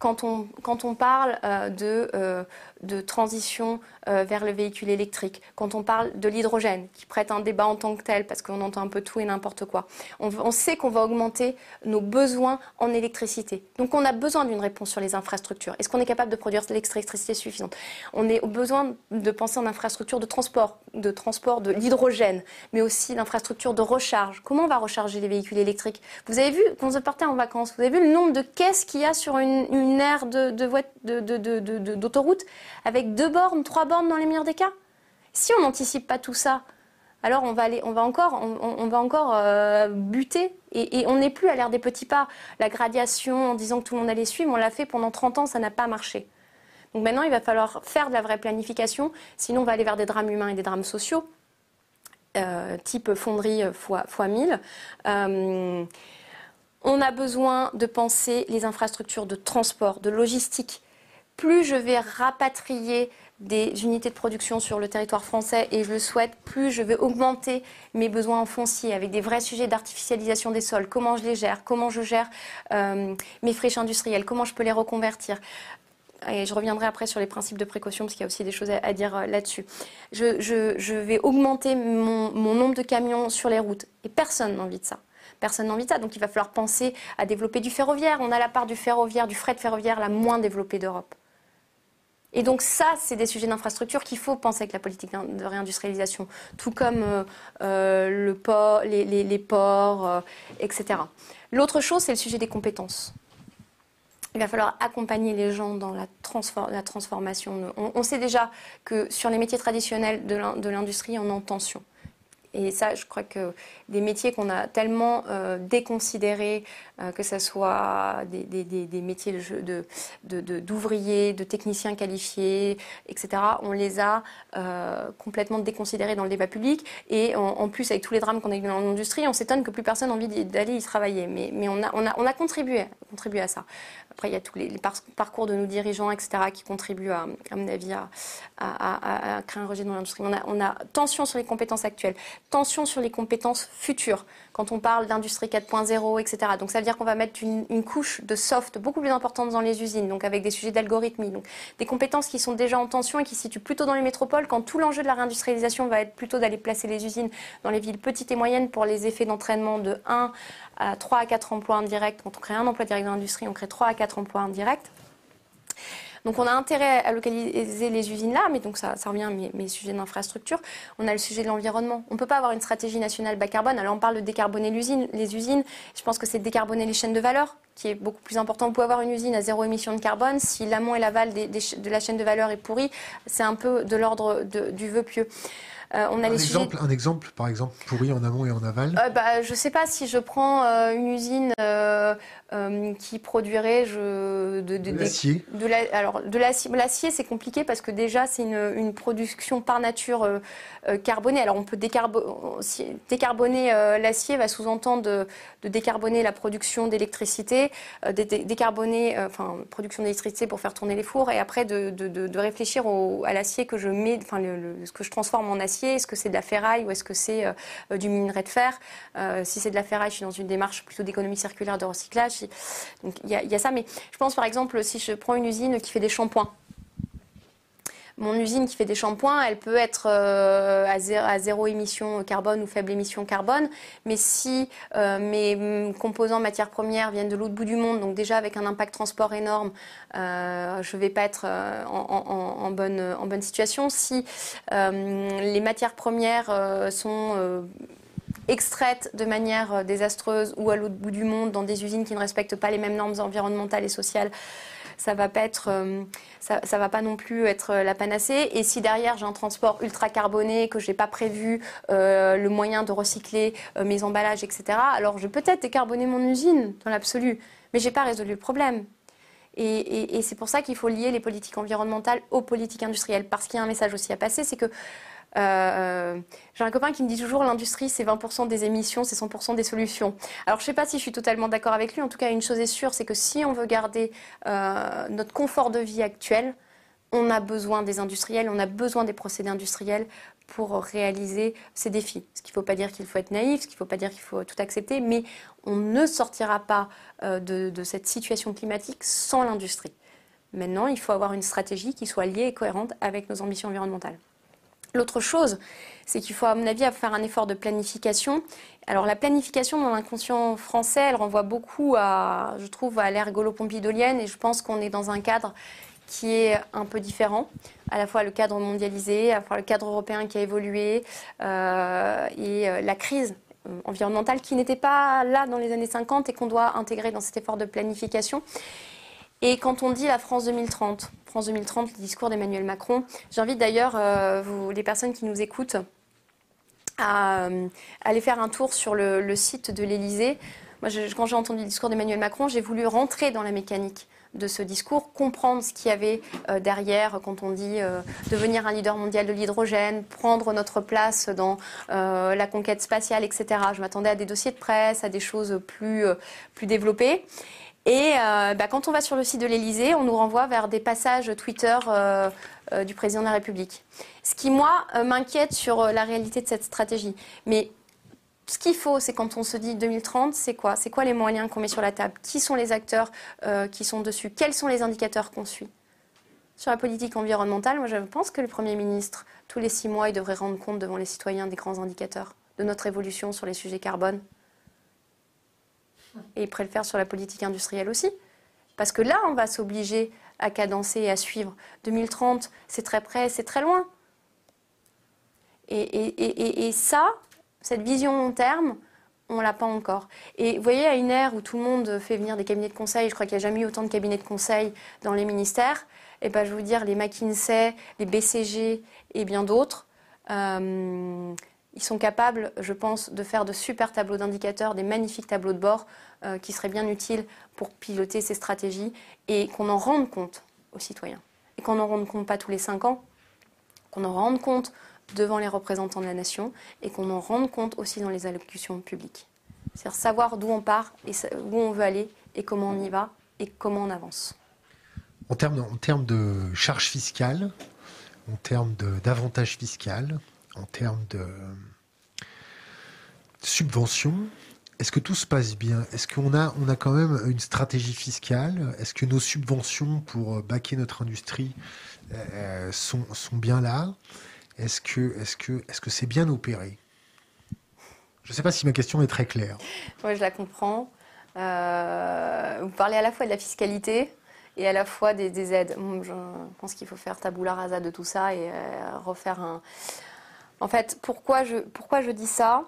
Quand on, quand on parle euh, de, euh, de transition euh, vers le véhicule électrique, quand on parle de l'hydrogène, qui prête un débat en tant que tel, parce qu'on entend un peu tout et n'importe quoi, on, sait qu'on va augmenter nos besoins en électricité. Donc on a besoin d'une réponse sur les infrastructures. Est-ce qu'on est capable de produire de l'électricité suffisante? On a besoin de penser en infrastructure de transport, de transport de l'hydrogène, mais aussi d'infrastructures de recharge. Comment on va recharger les véhicules électriques? Vous avez vu, quand vous partez en vacances, vous avez vu le nombre de caisses qu'il y a sur une, une aire d'autoroute? Avec deux bornes, trois bornes dans les meilleurs des cas Si on n'anticipe pas tout ça, alors on va, aller, on va encore, on, va encore euh, buter et, on n'est plus à l'ère des petits pas. La gradiation en disant que tout le monde allait suivre, on l'a fait pendant 30 ans, ça n'a pas marché. Donc maintenant, il va falloir faire de la vraie planification, sinon on va aller vers des drames humains et des drames sociaux, euh, type fonderie fois, fois 1000. Euh, on a besoin de penser les infrastructures de transport, de logistique plus je vais rapatrier des unités de production sur le territoire français et je le souhaite, plus je vais augmenter mes besoins en foncier avec des vrais sujets d'artificialisation des sols, comment je les gère, comment je gère euh, mes friches industrielles, comment je peux les reconvertir? Et je reviendrai après sur les principes de précaution parce qu'il y a aussi des choses à, dire euh, là-dessus. Je, vais augmenter mon, nombre de camions sur les routes et personne n'a envie de ça. Personne n'a envie de ça. Donc il va falloir penser à développer du ferroviaire. On a la part du ferroviaire, du fret ferroviaire la moins développée d'Europe. Et donc ça, c'est des sujets d'infrastructure qu'il faut penser avec la politique de réindustrialisation, tout comme euh, euh, les, ports, euh, etc. L'autre chose, c'est le sujet des compétences. Il va falloir accompagner les gens dans la, transformation. On, sait déjà que sur les métiers traditionnels de l'industrie, on est en tension. Et ça, je crois que des métiers qu'on a tellement euh, déconsidérés, euh, que ce soit des, métiers d'ouvriers, de, de, techniciens qualifiés, etc., on les a euh, complètement déconsidérés dans le débat public. Et en, plus, avec tous les drames qu'on a eu dans l'industrie, on s'étonne que plus personne n'a envie d'aller y travailler. Mais, mais on, a, on, a, on a contribué, contribué à ça. Après, il y a tous les, parcours de nos dirigeants, etc., qui contribuent, à, à mon avis, à, créer un rejet dans l'industrie. On a, on a tension sur les compétences actuelles, tension sur les compétences futures, quand on parle d'industrie 4.0, etc. Donc, ça veut dire qu'on va mettre une, couche de soft beaucoup plus importante dans les usines, donc avec des sujets d'algorithmie, donc des compétences qui sont déjà en tension et qui se situent plutôt dans les métropoles, quand tout l'enjeu de la réindustrialisation va être plutôt d'aller placer les usines dans les villes petites et moyennes pour les effets d'entraînement de 1 à 3 à 4 emplois indirects. Quand on crée un emploi direct dans l'industrie, on crée 3 à 4 emplois indirects. Donc on a intérêt à localiser les usines là, mais donc ça, revient à mes, sujets d'infrastructure. On a le sujet de l'environnement. On ne peut pas avoir une stratégie nationale bas carbone. Alors on parle de décarboner l'usine, les usines. Je pense que c'est décarboner les chaînes de valeur qui est beaucoup plus important. Vous pouvez avoir une usine à zéro émission de carbone. Si l'amont et l'aval de la chaîne de valeur est pourri, c'est un peu de l'ordre du vœu pieux. Euh, on a un, exemple, un exemple, par exemple, pourri en amont et en aval euh, bah, Je ne sais pas si je prends euh, une usine qui produirait je, de, l'acier. De, alors, de l'acier, c'est compliqué parce que déjà, c'est une, une, production par nature carbonée. Alors, on peut décarboner l'acier, va sous-entendre de, décarboner la production d'électricité, décarboner, enfin, production d'électricité pour faire tourner les fours, et après de, réfléchir au, à l'acier que je mets, enfin, le, ce que je transforme en acier est-ce que c'est de la ferraille ou est-ce que c'est euh, du minerai de fer euh, Si c'est de la ferraille, je suis dans une démarche plutôt d'économie circulaire, de recyclage. Donc il y, a ça. Mais je pense par exemple, si je prends une usine qui fait des shampoings, mon usine qui fait des shampoings, elle peut être euh, à, zéro, émission carbone ou faible émission carbone. Mais si euh, mes mm, composants matières premières viennent de l'autre bout du monde, donc déjà avec un impact transport énorme, euh, je ne vais pas être en, bonne, en bonne situation. Si les matières premières sont extraites de manière désastreuse ou à l'autre bout du monde dans des usines qui ne respectent pas les mêmes normes environnementales et sociales, ça va pas être, euh, ça, va pas non plus être euh, la panacée. Et si derrière j'ai un transport ultra carboné, que j'ai pas prévu euh, le moyen de recycler mes emballages, etc. Alors je vais peut-être décarboner mon usine dans l'absolu, mais j'ai pas résolu le problème. Et, c'est pour ça qu'il faut lier les politiques environnementales aux politiques industrielles, parce qu'il y a un message aussi à passer, c'est que Euh, j'ai un copain qui me dit toujours l'industrie c'est 20% des émissions, c'est 100% des solutions. Alors je ne sais pas si je suis totalement d'accord avec lui. En tout cas, une chose est sûre, c'est que si on veut garder euh, notre confort de vie actuel, on a besoin des industriels, on a besoin des procédés industriels pour réaliser ces défis. Ce qui ne faut pas dire qu'il faut être naïf, ce qui ne faut pas dire qu'il faut tout accepter, mais on ne sortira pas euh, de, cette situation climatique sans l'industrie. Maintenant, il faut avoir une stratégie qui soit liée et cohérente avec nos ambitions environnementales. L'autre chose, c'est qu'il faut, à mon avis, faire un effort de planification. Alors, la planification dans l'inconscient français, elle renvoie beaucoup à, je trouve, à l'ère gaulo-pompidolienne, et je pense qu'on est dans un cadre qui est un peu différent, à la fois le cadre mondialisé, à la fois le cadre européen qui a évolué, euh, et euh, la crise environnementale qui n'était pas là dans les années 50 et qu'on doit intégrer dans cet effort de planification. Et quand on dit la France 2030, France 2030, le discours d'Emmanuel Macron, j'invite d'ailleurs les personnes qui nous écoutent à, aller faire un tour sur le, site de l'Élysée. Moi, quand j'ai entendu le discours d'Emmanuel Macron, j'ai voulu rentrer dans la mécanique de ce discours, comprendre ce qu'il y avait euh, derrière quand on dit euh, devenir un leader mondial de l'hydrogène, prendre notre place dans euh, la conquête spatiale, etc. Je m'attendais à des dossiers de presse, à des choses plus, plus développées. Et bah, quand on va sur le site de l'Elysée, on nous renvoie vers des passages Twitter du président de la République. Ce qui, moi, m'inquiète sur la réalité de cette stratégie. Mais ce qu'il faut, c'est quand on se dit 2030, c'est quoi? C'est quoi les moyens qu'on met sur la table? Qui sont les acteurs euh, qui sont dessus? Quels sont les indicateurs qu'on suit? Sur la politique environnementale, moi je pense que le Premier ministre, tous les six mois, il devrait rendre compte devant les citoyens des grands indicateurs de notre évolution sur les sujets carbone. Et il pourrait le faire sur la politique industrielle aussi. Parce que là, on va s'obliger à cadencer et à suivre. 2030, c'est très près, c'est très loin. et, et ça, cette vision long terme, on l'a pas encore. Et vous voyez, à une ère où tout le monde fait venir des cabinets de conseil, je crois qu'il n'y a jamais eu autant de cabinets de conseil dans les ministères, et ben, je vous dire, les McKinsey, les BCG et bien d'autres, euh, ils sont capables, je pense, de faire de super tableaux d'indicateurs, des magnifiques tableaux de bord euh, qui seraient bien utiles pour piloter ces stratégies et qu'on en rende compte aux citoyens. Et qu'on n'en rende compte pas tous les cinq ans, qu'on en rende compte devant les représentants de la nation et qu'on en rende compte aussi dans les allocutions publiques. C'est-à-dire savoir d'où on part et où on veut aller et comment on y va et comment on avance. En termes, de charges fiscales, en termes d'avantages fiscaux, en termes de subventions, est-ce que tout se passe bien? Est-ce qu'on a, on a quand même une stratégie fiscale? Est-ce que nos subventions pour baquer notre industrie euh, sont, sont bien là? Est-ce que est-ce que est-ce que c'est bien opéré? Je ne sais pas si ma question est très claire. Oui, je la comprends. Euh, vous parlez à la fois de la fiscalité et à la fois des, aides. Je pense qu'il faut faire tabula rasa de tout ça et euh, refaire un. En fait, pourquoi je dis ça?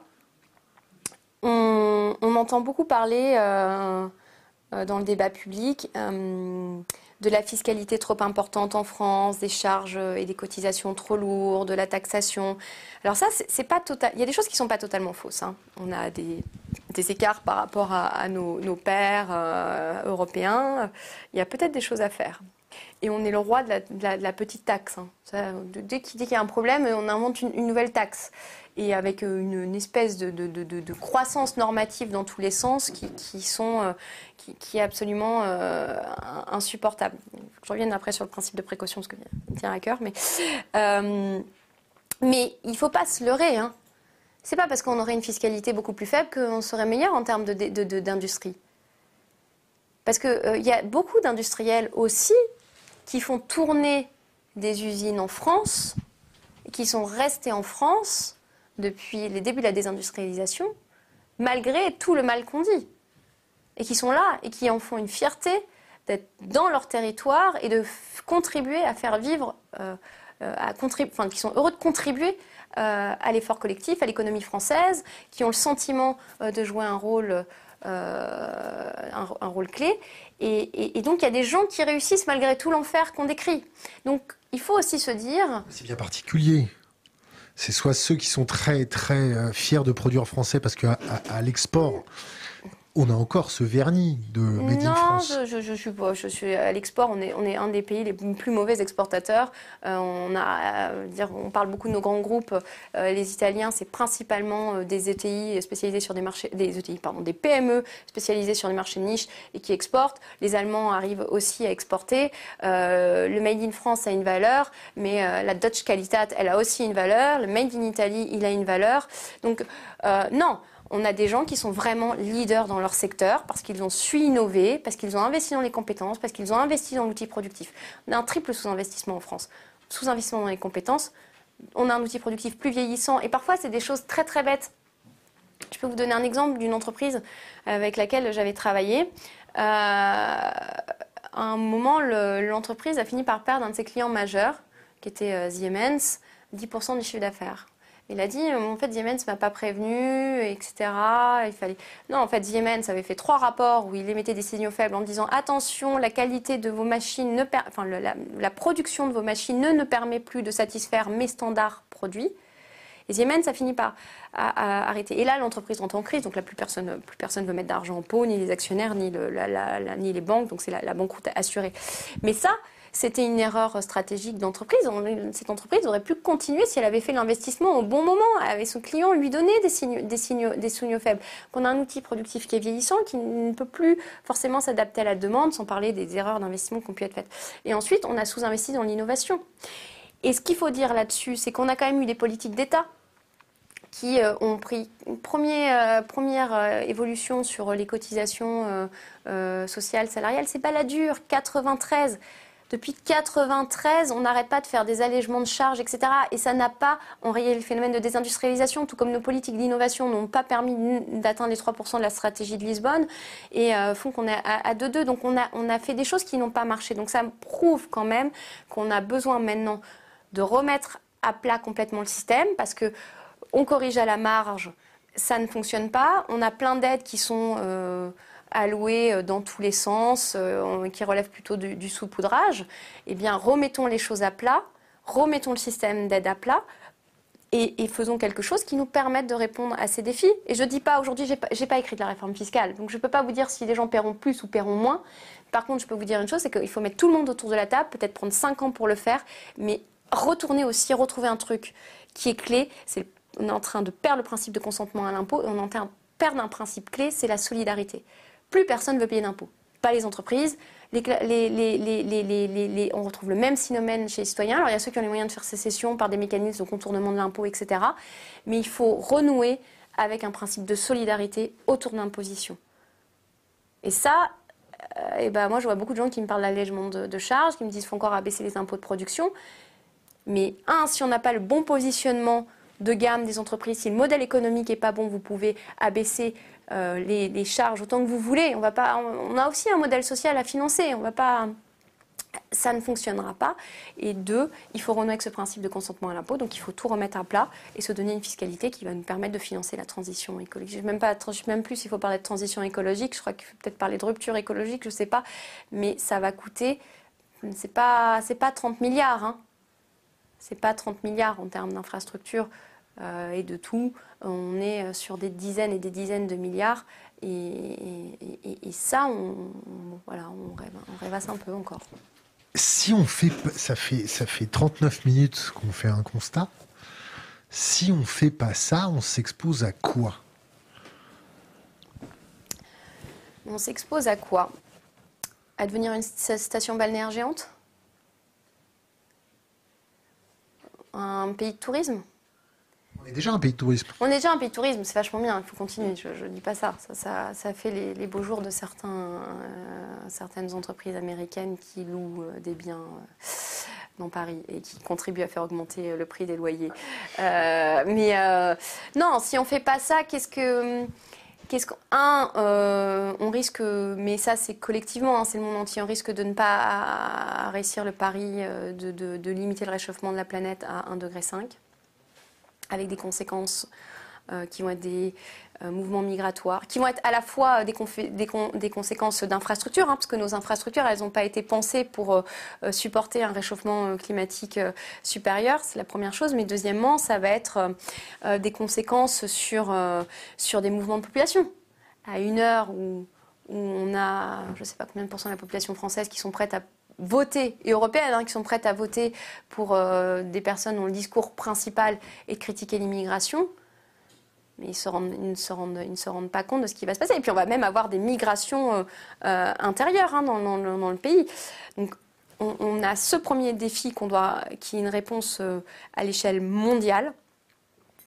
On, entend beaucoup parler euh, dans le débat public de la fiscalité trop importante en France, des charges et des cotisations trop lourdes, de la taxation. Alors ça, c'est pas total. Il y a des choses qui sont pas totalement fausses. Hein. On a des, écarts par rapport à, nos, pères euh, européens. Il y a peut-être des choses à faire. Et on est le roi de la, petite taxe. Hein. dès qu'il y a un problème, on invente une nouvelle taxe et avec euh, une, espèce de, croissance normative dans tous les sens qui, sont, euh, qui, est absolument euh, insupportable. Je reviens après sur le principe de précaution, parce que ça me tient à cœur, mais, mais il faut pas se leurrer. Hein. C'est pas parce qu'on aurait une fiscalité beaucoup plus faible qu'on serait meilleur en termes d'industrie. Parce qu'il y a beaucoup d'industriels aussi qui font tourner des usines en France, qui sont restés en France depuis les débuts de la désindustrialisation, malgré tout le mal qu'on dit. Et qui sont là et qui en font une fierté d'être dans leur territoire et de contribuer à faire vivre, euh, euh, à enfin, qui sont heureux de contribuer euh, à l'effort collectif, à l'économie française, qui ont le sentiment de jouer un rôle, un, rôle clé. Et, donc il y a des gens qui réussissent malgré tout l'enfer qu'on décrit. Donc il faut aussi se dire... C'est bien particulier c'est soit ceux qui sont très très euh, fiers de produire français parce qu'à à, l'export, on a encore ce vernis de Made in France. Non, je, je. Je suis à l'export. On est, on est un des pays les plus mauvais exportateurs. Euh, on a, euh, dire, on parle beaucoup de nos grands groupes. Euh, les Italiens, c'est principalement des ETI spécialisés sur des marchés, des ETI, pardon, des PME spécialisés sur des marchés de niche et qui exportent. Les Allemands arrivent aussi à exporter. le Made in France a une valeur, mais la Dutch Qualitat, elle a aussi une valeur. Le Made in Italy, il a une valeur. Donc, non on a des gens qui sont vraiment leaders dans leur secteur parce qu'ils ont su innover, parce qu'ils ont investi dans les compétences, parce qu'ils ont investi dans l'outil productif. On a un triple sous-investissement en France. Sous-investissement dans les compétences, on a un outil productif plus vieillissant et parfois c'est des choses très très bêtes. Je peux vous donner un exemple d'une entreprise avec laquelle j'avais travaillé. Euh, à un moment, l'entreprise a fini par perdre un de ses clients majeurs, qui était euh, Siemens, 10% du chiffre d'affaires. Il a dit, euh, en fait, Siemens m'a pas prévenu, etc. Il fallait... Non, en fait, Siemens avait fait trois rapports où il émettait des signaux faibles en disant, attention, la qualité de vos machines, ne enfin, la, production de vos machines ne, ne permet plus de satisfaire mes standards produits. Et Siemens a fini par arrêter. Et là, l'entreprise rentre en crise, donc là, plus personne plus personne veut mettre d'argent en pot, ni les actionnaires, ni, le, ni les banques, donc c'est la, la banqueroute assurée. Mais ça, c'était une erreur stratégique d'entreprise. Cette entreprise aurait pu continuer si elle avait fait l'investissement au bon moment, avec son client, lui donner des, signaux, des, faibles. On a un outil productif qui est vieillissant, qui ne peut plus forcément s'adapter à la demande, sans parler des erreurs d'investissement qui ont pu être faites. Et ensuite, on a sous-investi dans l'innovation. Et ce qu'il faut dire là-dessus, c'est qu'on a quand même eu des politiques d'État qui euh, ont pris une première, euh, euh, évolution sur les cotisations sociales, salariales. C'est pas la dure. 93, depuis 93, on n'arrête pas de faire des allègements de charges, etc. Et ça n'a pas enrayé le phénomène de désindustrialisation, tout comme nos politiques d'innovation n'ont pas permis d'atteindre les 3% de la stratégie de Lisbonne et euh, font qu'on est à 2,2. Donc on a, on a fait des choses qui n'ont pas marché. Donc ça prouve quand même qu'on a besoin maintenant de remettre à plat complètement le système parce que on corrige à la marge, ça ne fonctionne pas. On a plein d'aides qui sont... Euh, alloués euh, dans tous les sens, euh, qui relèvent plutôt du, du saupoudrage, eh bien, remettons les choses à plat, remettons le système d'aide à plat, et, faisons quelque chose qui nous permette de répondre à ces défis. Et je ne dis pas aujourd'hui, je n'ai pas, écrit de la réforme fiscale, donc je ne peux pas vous dire si les gens paieront plus ou paieront moins. Par contre, je peux vous dire une chose, c'est qu'il faut mettre tout le monde autour de la table, peut-être prendre 5 ans pour le faire, mais retourner aussi, retrouver un truc qui est clé. C'est on est en train de perdre le principe de consentement à l'impôt et on est en train de perdre un principe clé, c'est la solidarité plus personne ne veut payer d'impôts. Pas les entreprises. on retrouve le même phénomène chez les citoyens. Alors il y a ceux qui ont les moyens de faire sécession par des mécanismes de contournement de l'impôt, etc. Mais il faut renouer avec un principe de solidarité autour de l'imposition. Et ça, euh, eh ben moi je vois beaucoup de gens qui me parlent d'allègement de, de charges, qui me disent qu'il faut encore abaisser les impôts de production. Mais un, si on n'a pas le bon positionnement de gamme des entreprises, si le modèle économique n'est pas bon, vous pouvez abaisser euh, les, charges autant que vous voulez. On, va pas, on a aussi un modèle social à financer. On va pas, ça ne fonctionnera pas. Et deux, il faut renouer avec ce principe de consentement à l'impôt. Donc il faut tout remettre à plat et se donner une fiscalité qui va nous permettre de financer la transition écologique. Je même pas, même plus s'il faut parler de transition écologique. Je crois qu'il faut peut-être parler de rupture écologique. Je ne sais pas, mais ça va coûter. C'est pas, pas 30 milliards. Hein. C'est pas 30 milliards en termes d'infrastructures. Euh, et de tout. On est sur des dizaines et des dizaines de milliards. Et, ça, on, voilà, on, rêve, on rêvasse un peu encore. Si on fait, ça fait, ça fait 39 minutes qu'on fait un constat. Si on fait pas ça, on s'expose à quoi? On s'expose à quoi? À devenir une station balnéaire géante? Un pays de tourisme? On est déjà un pays de tourisme. On est déjà un pays de tourisme, c'est vachement bien, il faut continuer, je ne dis pas ça. Ça, fait les, beaux jours de euh, certaines entreprises américaines qui louent euh, des biens euh, dans Paris et qui contribuent à faire augmenter le prix des loyers. mais non, si on ne fait pas ça, qu'est-ce que... Qu'est-ce un, on risque, mais ça c'est collectivement, hein, c'est le monde entier, on risque de ne pas réussir le pari de, limiter le réchauffement de la planète à 1,5 degré avec des conséquences euh, qui vont être des euh, mouvements migratoires, qui vont être à la fois des, des, conséquences d'infrastructures, hein, parce que nos infrastructures, elles n'ont pas été pensées pour euh, supporter un réchauffement climatique supérieur, c'est la première chose, mais deuxièmement, ça va être des conséquences sur, sur des mouvements de population. à une heure où, on a, je ne sais pas combien de pourcents de la population française qui sont prêtes à voter, et européennes, hein, qui sont prêtes à voter pour euh, des personnes dont le discours principal est de critiquer l'immigration, mais ils, ne se rendent, pas compte de ce qui va se passer. Et puis on va même avoir des migrations euh, euh, intérieures hein, dans, le pays. Donc on, a ce premier défi qu'on doit, qui est une réponse à l'échelle mondiale.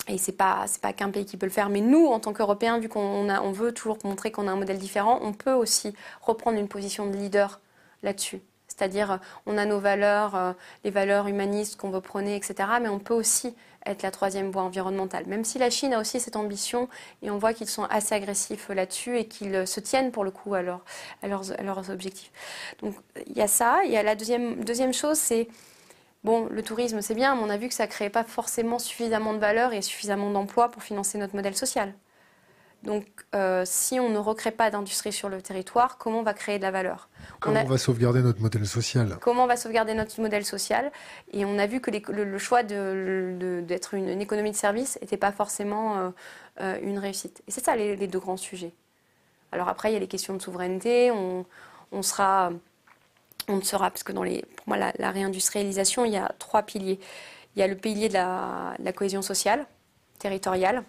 Et c'est pas pas qu'un pays qui peut le faire, mais nous, en tant qu'Européens, vu qu'on on veut toujours montrer qu'on a un modèle différent, on peut aussi reprendre une position de leader là-dessus. C'est-à-dire, on a nos valeurs, euh, les valeurs humanistes qu'on veut prôner, etc. Mais on peut aussi être la troisième voie environnementale. Même si la Chine a aussi cette ambition, et on voit qu'ils sont assez agressifs là-dessus et qu'ils se tiennent pour le coup à, à, leurs, objectifs. Donc il y a ça. Il y a la deuxième, deuxième chose, c'est Bon, le tourisme, c'est bien, mais on a vu que ça ne créait pas forcément suffisamment de valeur et suffisamment d'emplois pour financer notre modèle social. Donc, euh, si on ne recrée pas d'industrie sur le territoire, comment on va créer de la valeur? Comment on, va sauvegarder notre modèle social? Comment on va sauvegarder notre modèle social? Et on a vu que le, choix d'être une, économie de service n'était pas forcément euh, euh, une réussite. Et c'est ça les, deux grands sujets. Alors après, il y a les questions de souveraineté. On, sera, on sera, parce que dans les, pour moi, la, réindustrialisation, il y a trois piliers. Il y a le pilier de la cohésion sociale, territoriale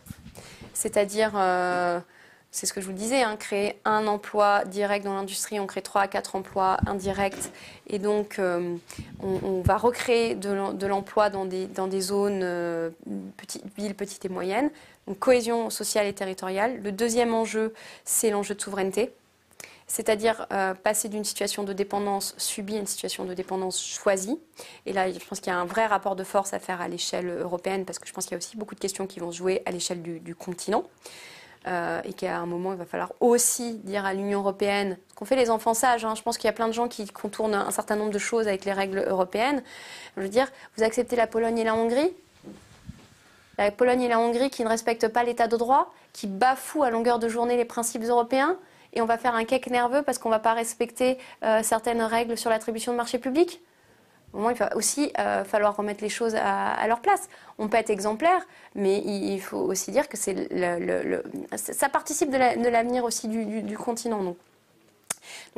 c'est-à-dire, euh, c'est ce que je vous disais, hein, créer un emploi direct dans l'industrie, on crée trois à quatre emplois indirects. Et donc, euh, on, va recréer de l'emploi dans des, dans des zones, euh, petites, villes petites et moyennes. Donc, cohésion sociale et territoriale. Le deuxième enjeu, c'est l'enjeu de souveraineté c'est-à-dire passer d'une situation de dépendance subie à une situation de dépendance choisie. Et là, je pense qu'il y a un vrai rapport de force à faire à l'échelle européenne, parce que je pense qu'il y a aussi beaucoup de questions qui vont se jouer à l'échelle du, continent. Euh, et qu'à un moment, il va falloir aussi dire à l'Union européenne, ce qu'on fait les enfants sages, hein. je pense qu'il y a plein de gens qui contournent un certain nombre de choses avec les règles européennes. Je veux dire, vous acceptez la Pologne et la Hongrie? La Pologne et la Hongrie qui ne respectent pas l'état de droit, qui bafouent à longueur de journée les principes européens, et on va faire un cake nerveux parce qu'on ne va pas respecter euh, certaines règles sur l'attribution de marché public au moment, il va aussi euh, falloir remettre les choses à, leur place. On peut être exemplaire, mais il, faut aussi dire que ça participe de l'avenir aussi du, continent. Donc.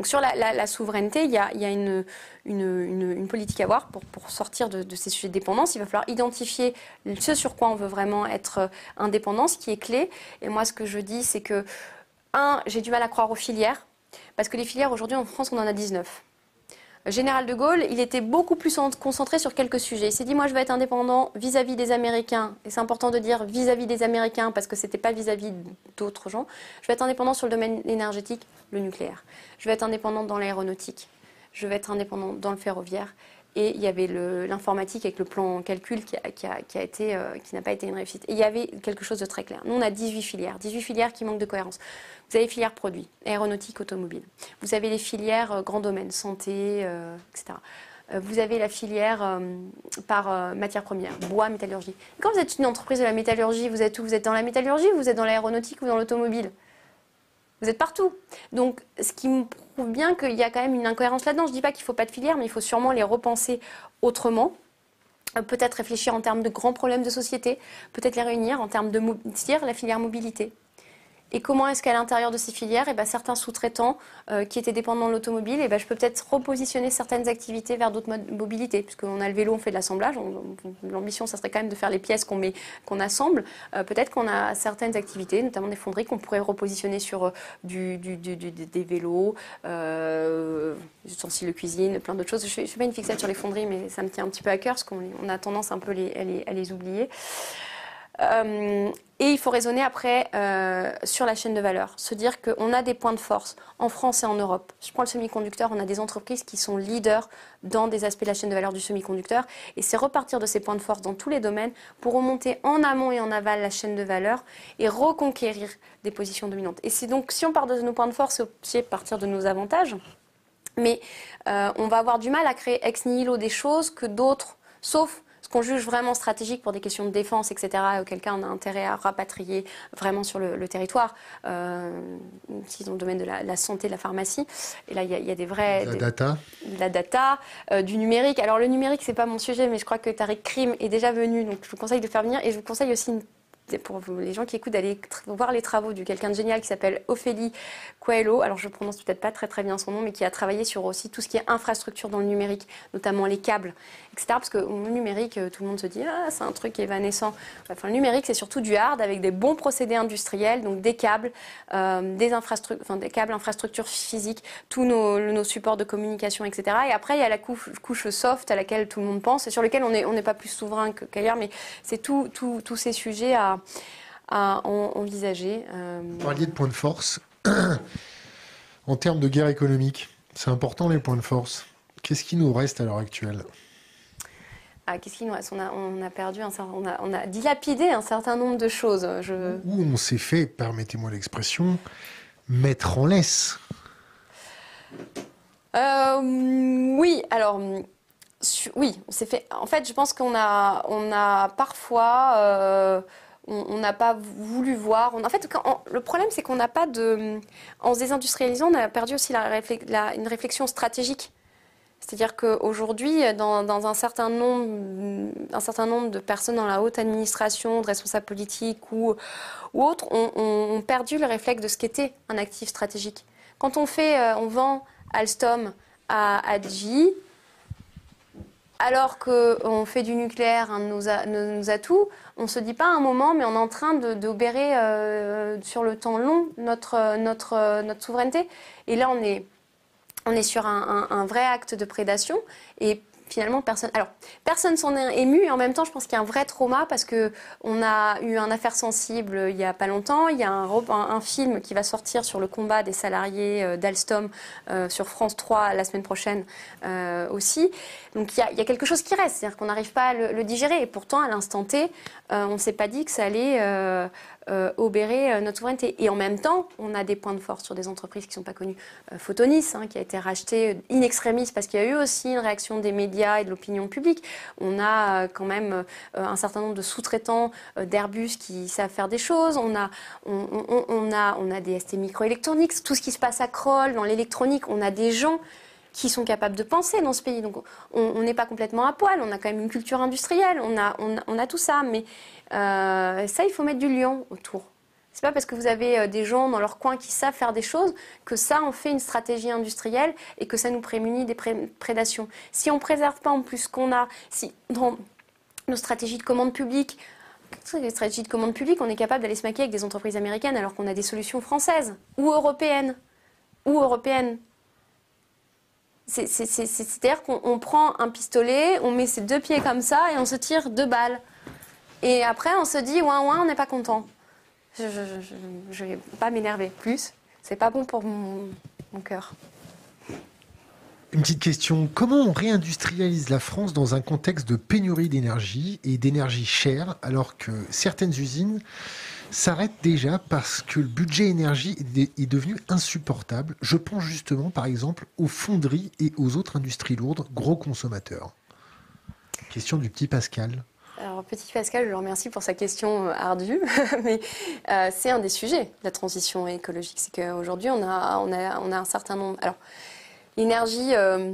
Sur la, souveraineté, il y a, une, politique à avoir pour, sortir de, de, ces sujets de dépendance. Il va falloir identifier ce sur quoi on veut vraiment être indépendant, ce qui est clé. Et moi, ce que je dis, c'est que un, j'ai du mal à croire aux filières, parce que les filières, aujourd'hui, en France, on en a 19. Général de Gaulle, il était beaucoup plus concentré sur quelques sujets. Il s'est dit, moi, je vais être indépendant vis-à-vis des Américains. Et c'est important de dire vis-à-vis des Américains, parce que ce n'était pas vis-à-vis d'autres gens. Je vais être indépendant sur le domaine énergétique, le nucléaire. Je vais être indépendant dans l'aéronautique. Je vais être indépendant dans le ferroviaire. Et il y avait l'informatique avec le plan calcul euh, qui n'a pas été une réussite. Et il y avait quelque chose de très clair. Nous, on a 18 filières, 18 filières qui manquent de cohérence. Vous avez les filières produits, aéronautique, automobile. Vous avez les filières euh, grands domaines, santé, euh, etc. Vous avez la filière par matière première, bois, métallurgie. Quand vous êtes une entreprise de la métallurgie, vous êtes où? Vous êtes dans la métallurgie, vous êtes dans l'aéronautique ou dans l'automobile? Vous êtes partout. Donc, ce qui me prouve bien qu'il y a quand même une incohérence là-dedans. Je ne dis pas qu'il ne faut pas de filière, mais il faut sûrement les repenser autrement. Euh, peut-être réfléchir en termes de grands problèmes de société, peut-être les réunir en termes de la filière mobilité. Et comment est-ce qu'à l'intérieur de ces filières, eh ben, certains sous-traitants euh, qui étaient dépendants de l'automobile, eh ben, je peux peut-être repositionner certaines activités vers d'autres modes de mobilité, puisqu'on a le vélo, on fait de l'assemblage. L'ambition, ça serait quand même de faire les pièces qu'on qu'on assemble. Euh, peut-être qu'on a certaines activités, notamment des fonderies, qu'on pourrait repositionner sur euh, du, des vélos, des ustensiles de cuisine, plein d'autres choses. Je ne fais, pas une fixette sur les fonderies, mais ça me tient un petit peu à cœur, parce qu'on a tendance un peu à les oublier. Euh, et il faut raisonner après euh, sur la chaîne de valeur, se dire qu'on a des points de force en France et en Europe. Je prends le semi-conducteur, on a des entreprises qui sont leaders dans des aspects de la chaîne de valeur du semi-conducteur, et c'est repartir de ces points de force dans tous les domaines pour remonter en amont et en aval la chaîne de valeur et reconquérir des positions dominantes. Et c'est donc, si on part de nos points de force, c'est partir de nos avantages, mais euh, on va avoir du mal à créer ex nihilo des choses que d'autres, sauf qu'on juge vraiment stratégique pour des questions de défense, etc., auquel cas on a intérêt à rapatrier vraiment sur le, territoire, euh, si dans le domaine de la, santé, de la pharmacie. Et là, il y, a des vrais... La data La data, euh, du numérique. Alors le numérique, c'est pas mon sujet, mais je crois que Tariq Krim est déjà venu, donc je vous conseille de faire venir, et je vous conseille aussi pour les gens qui écoutent, d'aller voir les travaux de quelqu'un de génial qui s'appelle Ophélie Coelho. Alors, je prononce peut-être pas très très bien son nom, mais qui a travaillé sur aussi tout ce qui est infrastructure dans le numérique, notamment les câbles, etc. Parce que le numérique, euh, tout le monde se dit, ah, c'est un truc évanescent. Enfin, le numérique, c'est surtout du hard avec des bons procédés industriels, donc des câbles, euh, des, infrastructures, des câbles, infrastructures physiques, tous nos, supports de communication, etc. Et après, il y a la couche, soft à laquelle tout le monde pense et sur lequel on n'est on pas plus souverain qu'ailleurs, mais c'est tous ces sujets à, à envisager. Euh... Vous parliez de points de force. en termes de guerre économique, c'est important les points de force. Qu'est-ce qui nous reste à l'heure actuelle? Ah, qu'est-ce qui nous reste? On a, on a perdu un certain, on a, on a, dilapidé un certain nombre de choses. Je... Où on s'est fait, permettez-moi l'expression, mettre en laisse? Euh, oui, alors oui, on s'est fait. En fait, je pense qu'on a, on a parfois. Euh, on n'a pas voulu voir. en fait, le problème, c'est qu'on n'a pas de. En se désindustrialisant, on a perdu aussi une réflexion stratégique. C'est-à-dire qu'aujourd'hui, dans, un, certain nombre, un certain nombre de personnes dans la haute administration, de responsables politiques ou, autres, ont, perdu le réflexe de ce qu'était un actif stratégique. Quand on fait, euh, on vend Alstom à Adji, alors qu'on fait du nucléaire un de nos, atouts, on ne se dit pas un moment, mais on est en train d'obérer euh, sur le temps long notre, souveraineté. Et là, on est, sur un, vrai acte de prédation. Finalement, personne. Alors, personne s'en est ému, et en même temps, je pense qu'il y a un vrai trauma parce que on a eu un affaire sensible euh, il n'y a pas longtemps. Il y a un, un, film qui va sortir sur le combat des salariés euh, d'Alstom euh, sur France 3 la semaine prochaine aussi. Donc, il y, a, quelque chose qui reste, c'est-à-dire qu'on n'arrive pas à le, digérer. Et pourtant, à l'instant T, on ne s'est pas dit que ça allait euh, obérer euh, notre souveraineté. Et en même temps, on a des points de force sur des entreprises qui ne sont pas connues. Euh, Photonis, hein, qui a été racheté in extremis parce qu'il y a eu aussi une réaction des médias et de l'opinion publique. On a quand même un certain nombre de sous-traitants d'Airbus qui savent faire des choses. On a, on, a, on a des ST microélectroniques, tout ce qui se passe à Kroll, dans l'électronique. On a des gens qui sont capables de penser dans ce pays. Donc on n'est pas complètement à poil, on a quand même une culture industrielle, on a, on, a tout ça, mais euh, ça, il faut mettre du lion autour. C'est pas parce que vous avez euh, des gens dans leur coin qui savent faire des choses que ça en fait une stratégie industrielle et que ça nous prémunit des prédations. Si on préserve pas en plus ce qu'on a, si dans nos stratégies de commande publique, les stratégies de commande publique, on est capable d'aller se maquiller avec des entreprises américaines alors qu'on a des solutions françaises ou européennes ou européennes. C'est-à-dire qu'on prend un pistolet, on met ses deux pieds comme ça et on se tire deux balles. Et après, on se dit, ouin, ouin, on n'est pas content. Je ne vais pas m'énerver plus. C'est pas bon pour mon, mon cœur. Une petite question. Comment on réindustrialise la France dans un contexte de pénurie d'énergie et d'énergie chère alors que certaines usines s'arrête déjà parce que le budget énergie est devenu insupportable. Je pense justement, par exemple, aux fonderies et aux autres industries lourdes, gros consommateurs. Question du petit Pascal. Alors, petit Pascal, je le remercie pour sa question euh, ardue, mais euh, c'est un des sujets la transition écologique. C'est qu'aujourd'hui, on a un certain nombre. Alors, l'énergie. Euh,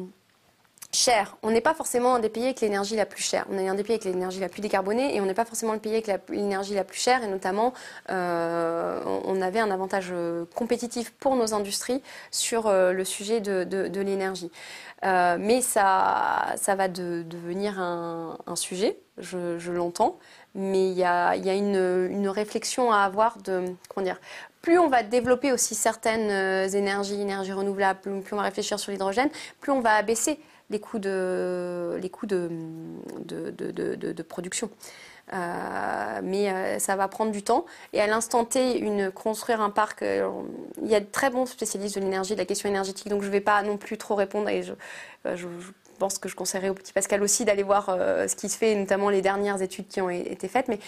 On n'est pas forcément un des pays avec l'énergie la plus chère. On est un des pays avec l'énergie la plus décarbonée et on n'est pas forcément le pays avec l'énergie la, plus chère. Et notamment, euh, on avait un avantage euh, compétitif pour nos industries sur euh, le sujet de, l'énergie. mais ça, ça va devenir un, sujet, je, l'entends. Mais il y a, une, réflexion à avoir de, comment dire, plus on va développer aussi certaines énergies, énergies renouvelables, plus on va réfléchir sur l'hydrogène, plus on va abaisser les coûts de, les coûts de, de, de, production. Euh, mais euh, ça va prendre du temps. Et à l'instant T, une, construire un parc, euh, il y a de très bons spécialistes de l'énergie, de la question énergétique, donc je ne vais pas non plus trop répondre. Et je, je, pense que je conseillerais au petit Pascal aussi d'aller voir ce qui se fait, notamment les dernières études qui ont été faites. Mais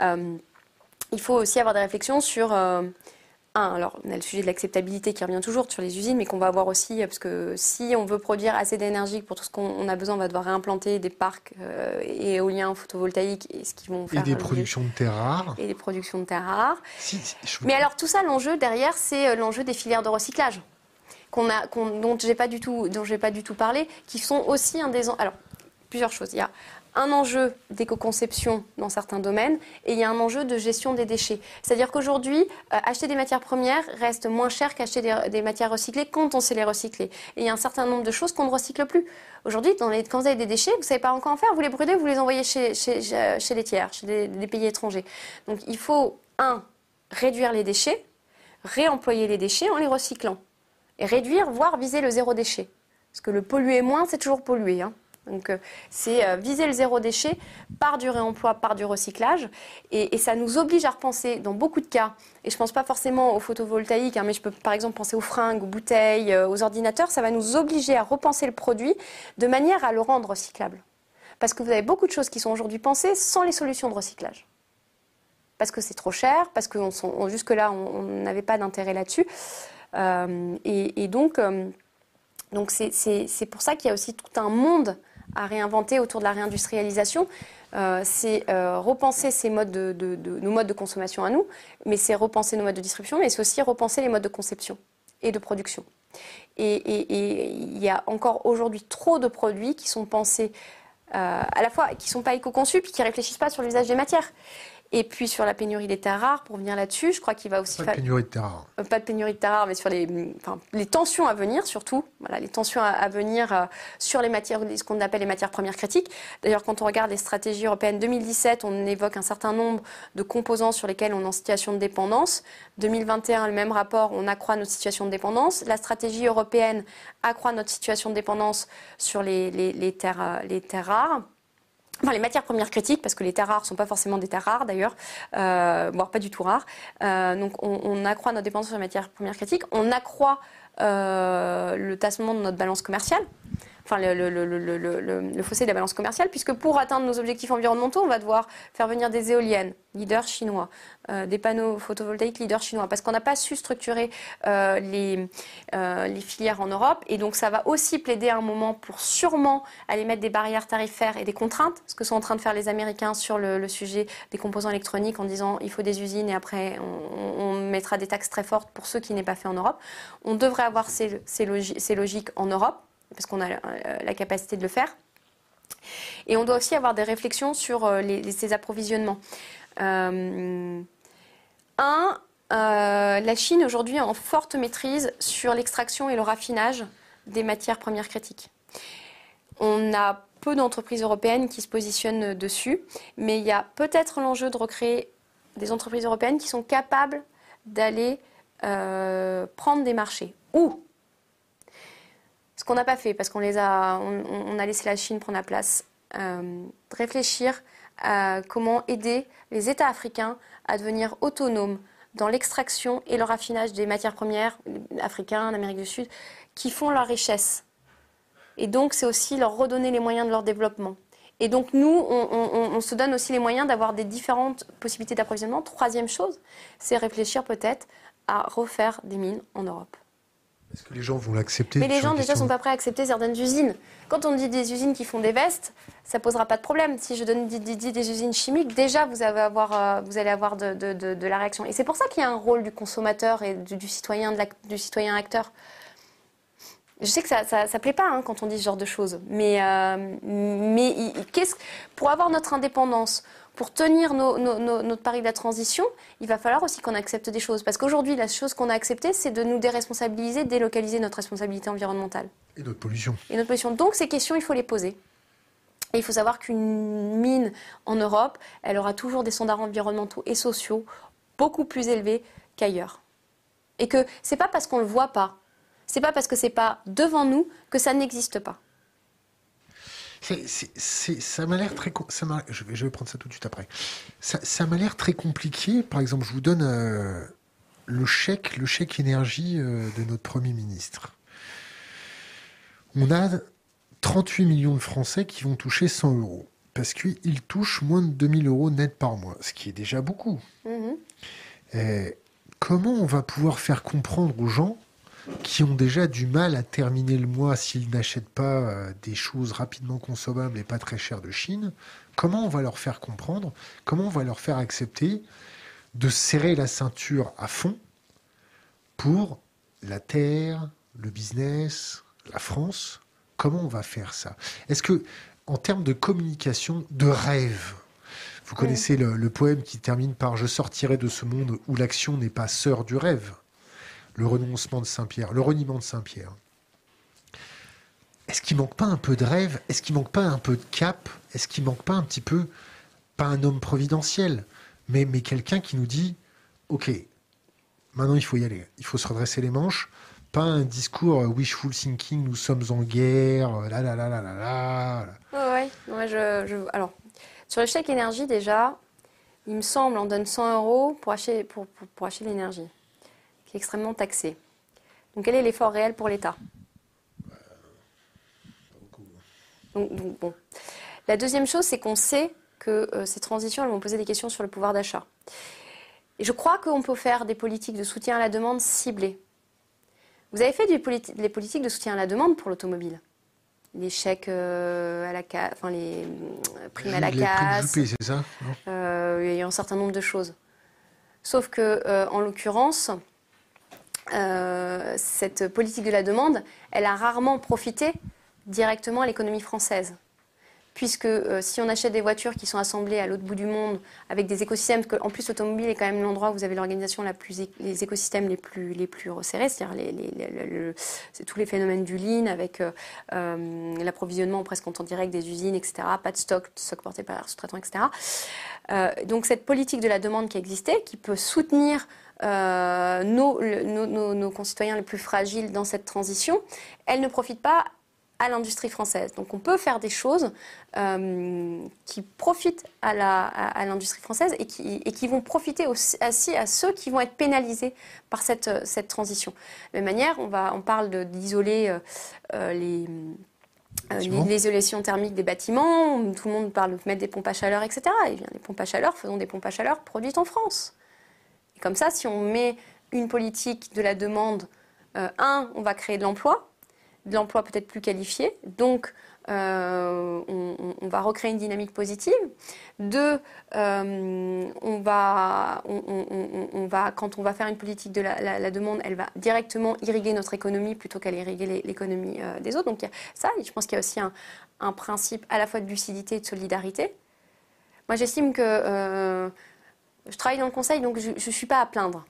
il faut aussi avoir des réflexions sur un, alors on a le sujet de l'acceptabilité qui revient toujours sur les usines, mais qu'on va avoir aussi, parce que si on veut produire assez d'énergie pour tout ce qu'on a besoin, on va devoir réimplanter des parcs euh, éoliens, photovoltaïques, et ce qui vont faire. Et des productions de terres rares. Et des productions de terres rares. Mais alors tout ça, l'enjeu derrière, c'est euh, l'enjeu des filières de recyclage. Qu'on a, dont j'ai pas du tout, dont j'ai pas du tout parlé, qui sont aussi un des. Alors, plusieurs choses. Il y a un enjeu d'éco-conception dans certains domaines et il y a un enjeu de gestion des déchets. C'est-à-dire qu'aujourd'hui, euh, acheter des matières premières reste moins cher qu'acheter des, matières recyclées quand on sait les recycler. Et il y a un certain nombre de choses qu'on ne recycle plus. Aujourd'hui, quand vous avez des déchets, vous ne savez pas encore en faire, vous les brûlez, vous les envoyez chez, les tiers, chez des, pays étrangers. Donc il faut, un, réduire les déchets, réemployer les déchets en les recyclant. Et réduire, voire viser le zéro déchet. Parce que le polluer moins, c'est toujours polluer. Hein. Donc euh, c'est euh, viser le zéro déchet par du réemploi, par du recyclage. Et, ça nous oblige à repenser dans beaucoup de cas, et je ne pense pas forcément aux photovoltaïques, hein, mais je peux par exemple penser aux fringues, aux bouteilles, euh, aux ordinateurs, ça va nous obliger à repenser le produit de manière à le rendre recyclable. Parce que vous avez beaucoup de choses qui sont aujourd'hui pensées sans les solutions de recyclage. Parce que c'est trop cher, parce que jusque-là, on n'avait pas d'intérêt là-dessus. et, donc, donc c'est pour ça qu'il y a aussi tout un monde à réinventer autour de la réindustrialisation. Euh, c'est euh, repenser nos modes de consommation à nous, mais c'est repenser nos modes de distribution, mais c'est aussi repenser les modes de conception et de production. Et il y a encore aujourd'hui trop de produits qui sont pensés euh, à la fois, qui ne sont pas éco-conçus, puis qui ne réfléchissent pas sur l'usage des matières. Et puis sur la pénurie des terres rares, pour venir là-dessus, je crois qu'il va aussi pas de pénurie de terres rares. Euh, pas de pénurie de terres rares, mais sur les, les tensions à venir surtout. Voilà, les tensions à, venir euh, sur les matières, ce qu'on appelle les matières premières critiques. D'ailleurs, quand on regarde les stratégies européennes 2017, on évoque un certain nombre de composants sur lesquels on est en situation de dépendance. 2021, le même rapport, on accroît notre situation de dépendance. La stratégie européenne accroît notre situation de dépendance sur les, les, les terres, euh, les terres rares. Enfin, les matières premières critiques, parce que les terres rares ne sont pas forcément des terres rares d'ailleurs, euh, voire pas du tout rares. Euh, donc on, on, accroît notre dépendance sur les matières premières critiques, on accroît euh, le tassement de notre balance commerciale enfin le, fossé de la balance commerciale, puisque pour atteindre nos objectifs environnementaux, on va devoir faire venir des éoliennes, leader chinois, euh, des panneaux photovoltaïques, leader chinois, parce qu'on n'a pas su structurer euh, les, euh, les filières en Europe, et donc ça va aussi plaider à un moment pour sûrement aller mettre des barrières tarifaires et des contraintes, ce que sont en train de faire les Américains sur le, sujet des composants électroniques en disant il faut des usines et après on, mettra des taxes très fortes pour ceux qui n'est pas fait en Europe. On devrait avoir ces logiques en Europe parce qu'on a euh, la capacité de le faire. Et on doit aussi avoir des réflexions sur euh, ces approvisionnements. Euh, un, la Chine aujourd'hui est en forte maîtrise sur l'extraction et le raffinage des matières premières critiques. On a peu d'entreprises européennes qui se positionnent dessus, mais il y a peut-être l'enjeu de recréer des entreprises européennes qui sont capables d'aller prendre des marchés. Ou ce qu'on n'a pas fait, parce qu'on les a, on, a laissé la Chine prendre la place, euh, réfléchir à comment aider les États africains à devenir autonomes dans l'extraction et le raffinage des matières premières africaines, en Amérique du Sud, qui font leur richesse. Et donc, c'est aussi leur redonner les moyens de leur développement. Et donc, nous, on se donne aussi les moyens d'avoir des différentes possibilités d'approvisionnement. Troisième chose, c'est réfléchir peut-être à refaire des mines en Europe. Est-ce que les gens vont l'accepter Mais les gens déjà sont pas prêts à accepter certaines usines. Quand on dit des usines qui font des vestes, ça posera pas de problème. Si je donne des, usines chimiques, déjà vous, allez avoir, euh, vous allez avoir de, la réaction. Et c'est pour ça qu'il y a un rôle du consommateur et du, citoyen, du citoyen acteur. Je sais que ça, ça, plaît pas hein, quand on dit ce genre de choses, mais, euh, mais pour avoir notre indépendance, pour tenir notre pari de la transition, il va falloir aussi qu'on accepte des choses. Parce qu'aujourd'hui, la chose qu'on a acceptée, c'est de nous déresponsabiliser, délocaliser notre responsabilité environnementale. Et notre pollution. Et notre pollution. Donc ces questions, il faut les poser. Et il faut savoir qu'une mine en Europe, elle aura toujours des standards environnementaux et sociaux beaucoup plus élevés qu'ailleurs. Et que c'est pas parce qu'on le voit pas, c'est pas parce que c'est pas devant nous que ça n'existe pas ça m'a l'air très. Ça je, vais, je vais prendre ça tout de suite après. Ça, m'a l'air très compliqué. Par exemple, je vous donne euh, le chèque, le chèque énergie euh, de notre premier ministre. On a 38 millions de Français qui vont toucher 100 euros parce qu'ils touchent moins de 2000 euros net par mois, ce qui est déjà beaucoup. Mm-hmm. comment on va pouvoir faire comprendre aux gens qui ont déjà du mal à terminer le mois s'ils n'achètent pas euh, des choses rapidement consommables et pas très chères de Chine, comment on va leur faire comprendre, comment on va leur faire accepter de serrer la ceinture à fond pour la terre, le business, la France? Comment on va faire ça? Est-ce que en termes de communication, de rêve. Vous connaissez le, poème qui termine par Je sortirai de ce monde où l'action n'est pas sœur du rêve. Le renoncement de Saint-Pierre, le reniement de Saint-Pierre. Est-ce qu'il manque pas un peu de rêve? Est-ce qu'il manque pas un peu de cap? Est-ce qu'il manque pas un petit peu, pas un homme providentiel, mais, mais quelqu'un qui nous dit Ok, maintenant il faut y aller, il faut se redresser les manches, pas un discours wishful thinking, nous sommes en guerre, là là là là là là. Oui, ouais, je, alors, sur le chèque énergie, déjà, il me semble, on donne 100 euros pour acheter, pour, pour, acheter l'énergie, qui est extrêmement taxée. Donc, quel est l'effort réel pour l'État? Donc, bon. La deuxième chose, c'est qu'on sait que euh, ces transitions, elles vont poser des questions sur le pouvoir d'achat. Et je crois qu'on peut faire des politiques de soutien à la demande ciblées. Vous avez fait des, politiques de soutien à la demande pour l'automobile les chèques euh, à la enfin les euh, primes à la casse. c'est ça? Euh, Il y a un certain nombre de choses. Sauf que, en l'occurrence, cette politique de la demande, elle a rarement profité directement à l'économie française puisque euh, si on achète des voitures qui sont assemblées à l'autre bout du monde avec des écosystèmes, que, en plus l'automobile est quand même l'endroit où vous avez l'organisation la plus, les écosystèmes les plus, les plus resserrés, c'est-à-dire tous les phénomènes du lean avec euh, euh, l'approvisionnement presque en temps direct des usines, etc., pas de stock, stock porté par sous-traitants, etc. donc cette politique de la demande qui existait, qui peut soutenir nos, nos, nos concitoyens les plus fragiles dans cette transition, elle ne profite pas à l'industrie française. Donc on peut faire des choses euh, qui profitent à l'industrie française et qui, et qui, vont profiter aussi à ceux qui vont être pénalisés par cette, cette transition. De la même manière, on, va, on parle d'isoler euh, euh, l'isolation thermique des bâtiments, tout le monde parle de mettre des pompes à chaleur, etc. Et bien, les pompes à chaleur, faisons des pompes à chaleur produites en France. Comme ça, si on met une politique de la demande, un, on va créer de l'emploi, de l'emploi peut-être plus qualifié. Donc, euh, on, va recréer une dynamique positive. Deux, euh, on, va, quand on va faire une politique de la, demande, elle va directement irriguer notre économie plutôt qu'elle irriguer l'économie euh, des autres. Donc, ça, je pense qu'il y a aussi un, principe à la fois de lucidité et de solidarité. Moi, j'estime que je travaille dans le conseil, donc je ne suis pas à plaindre.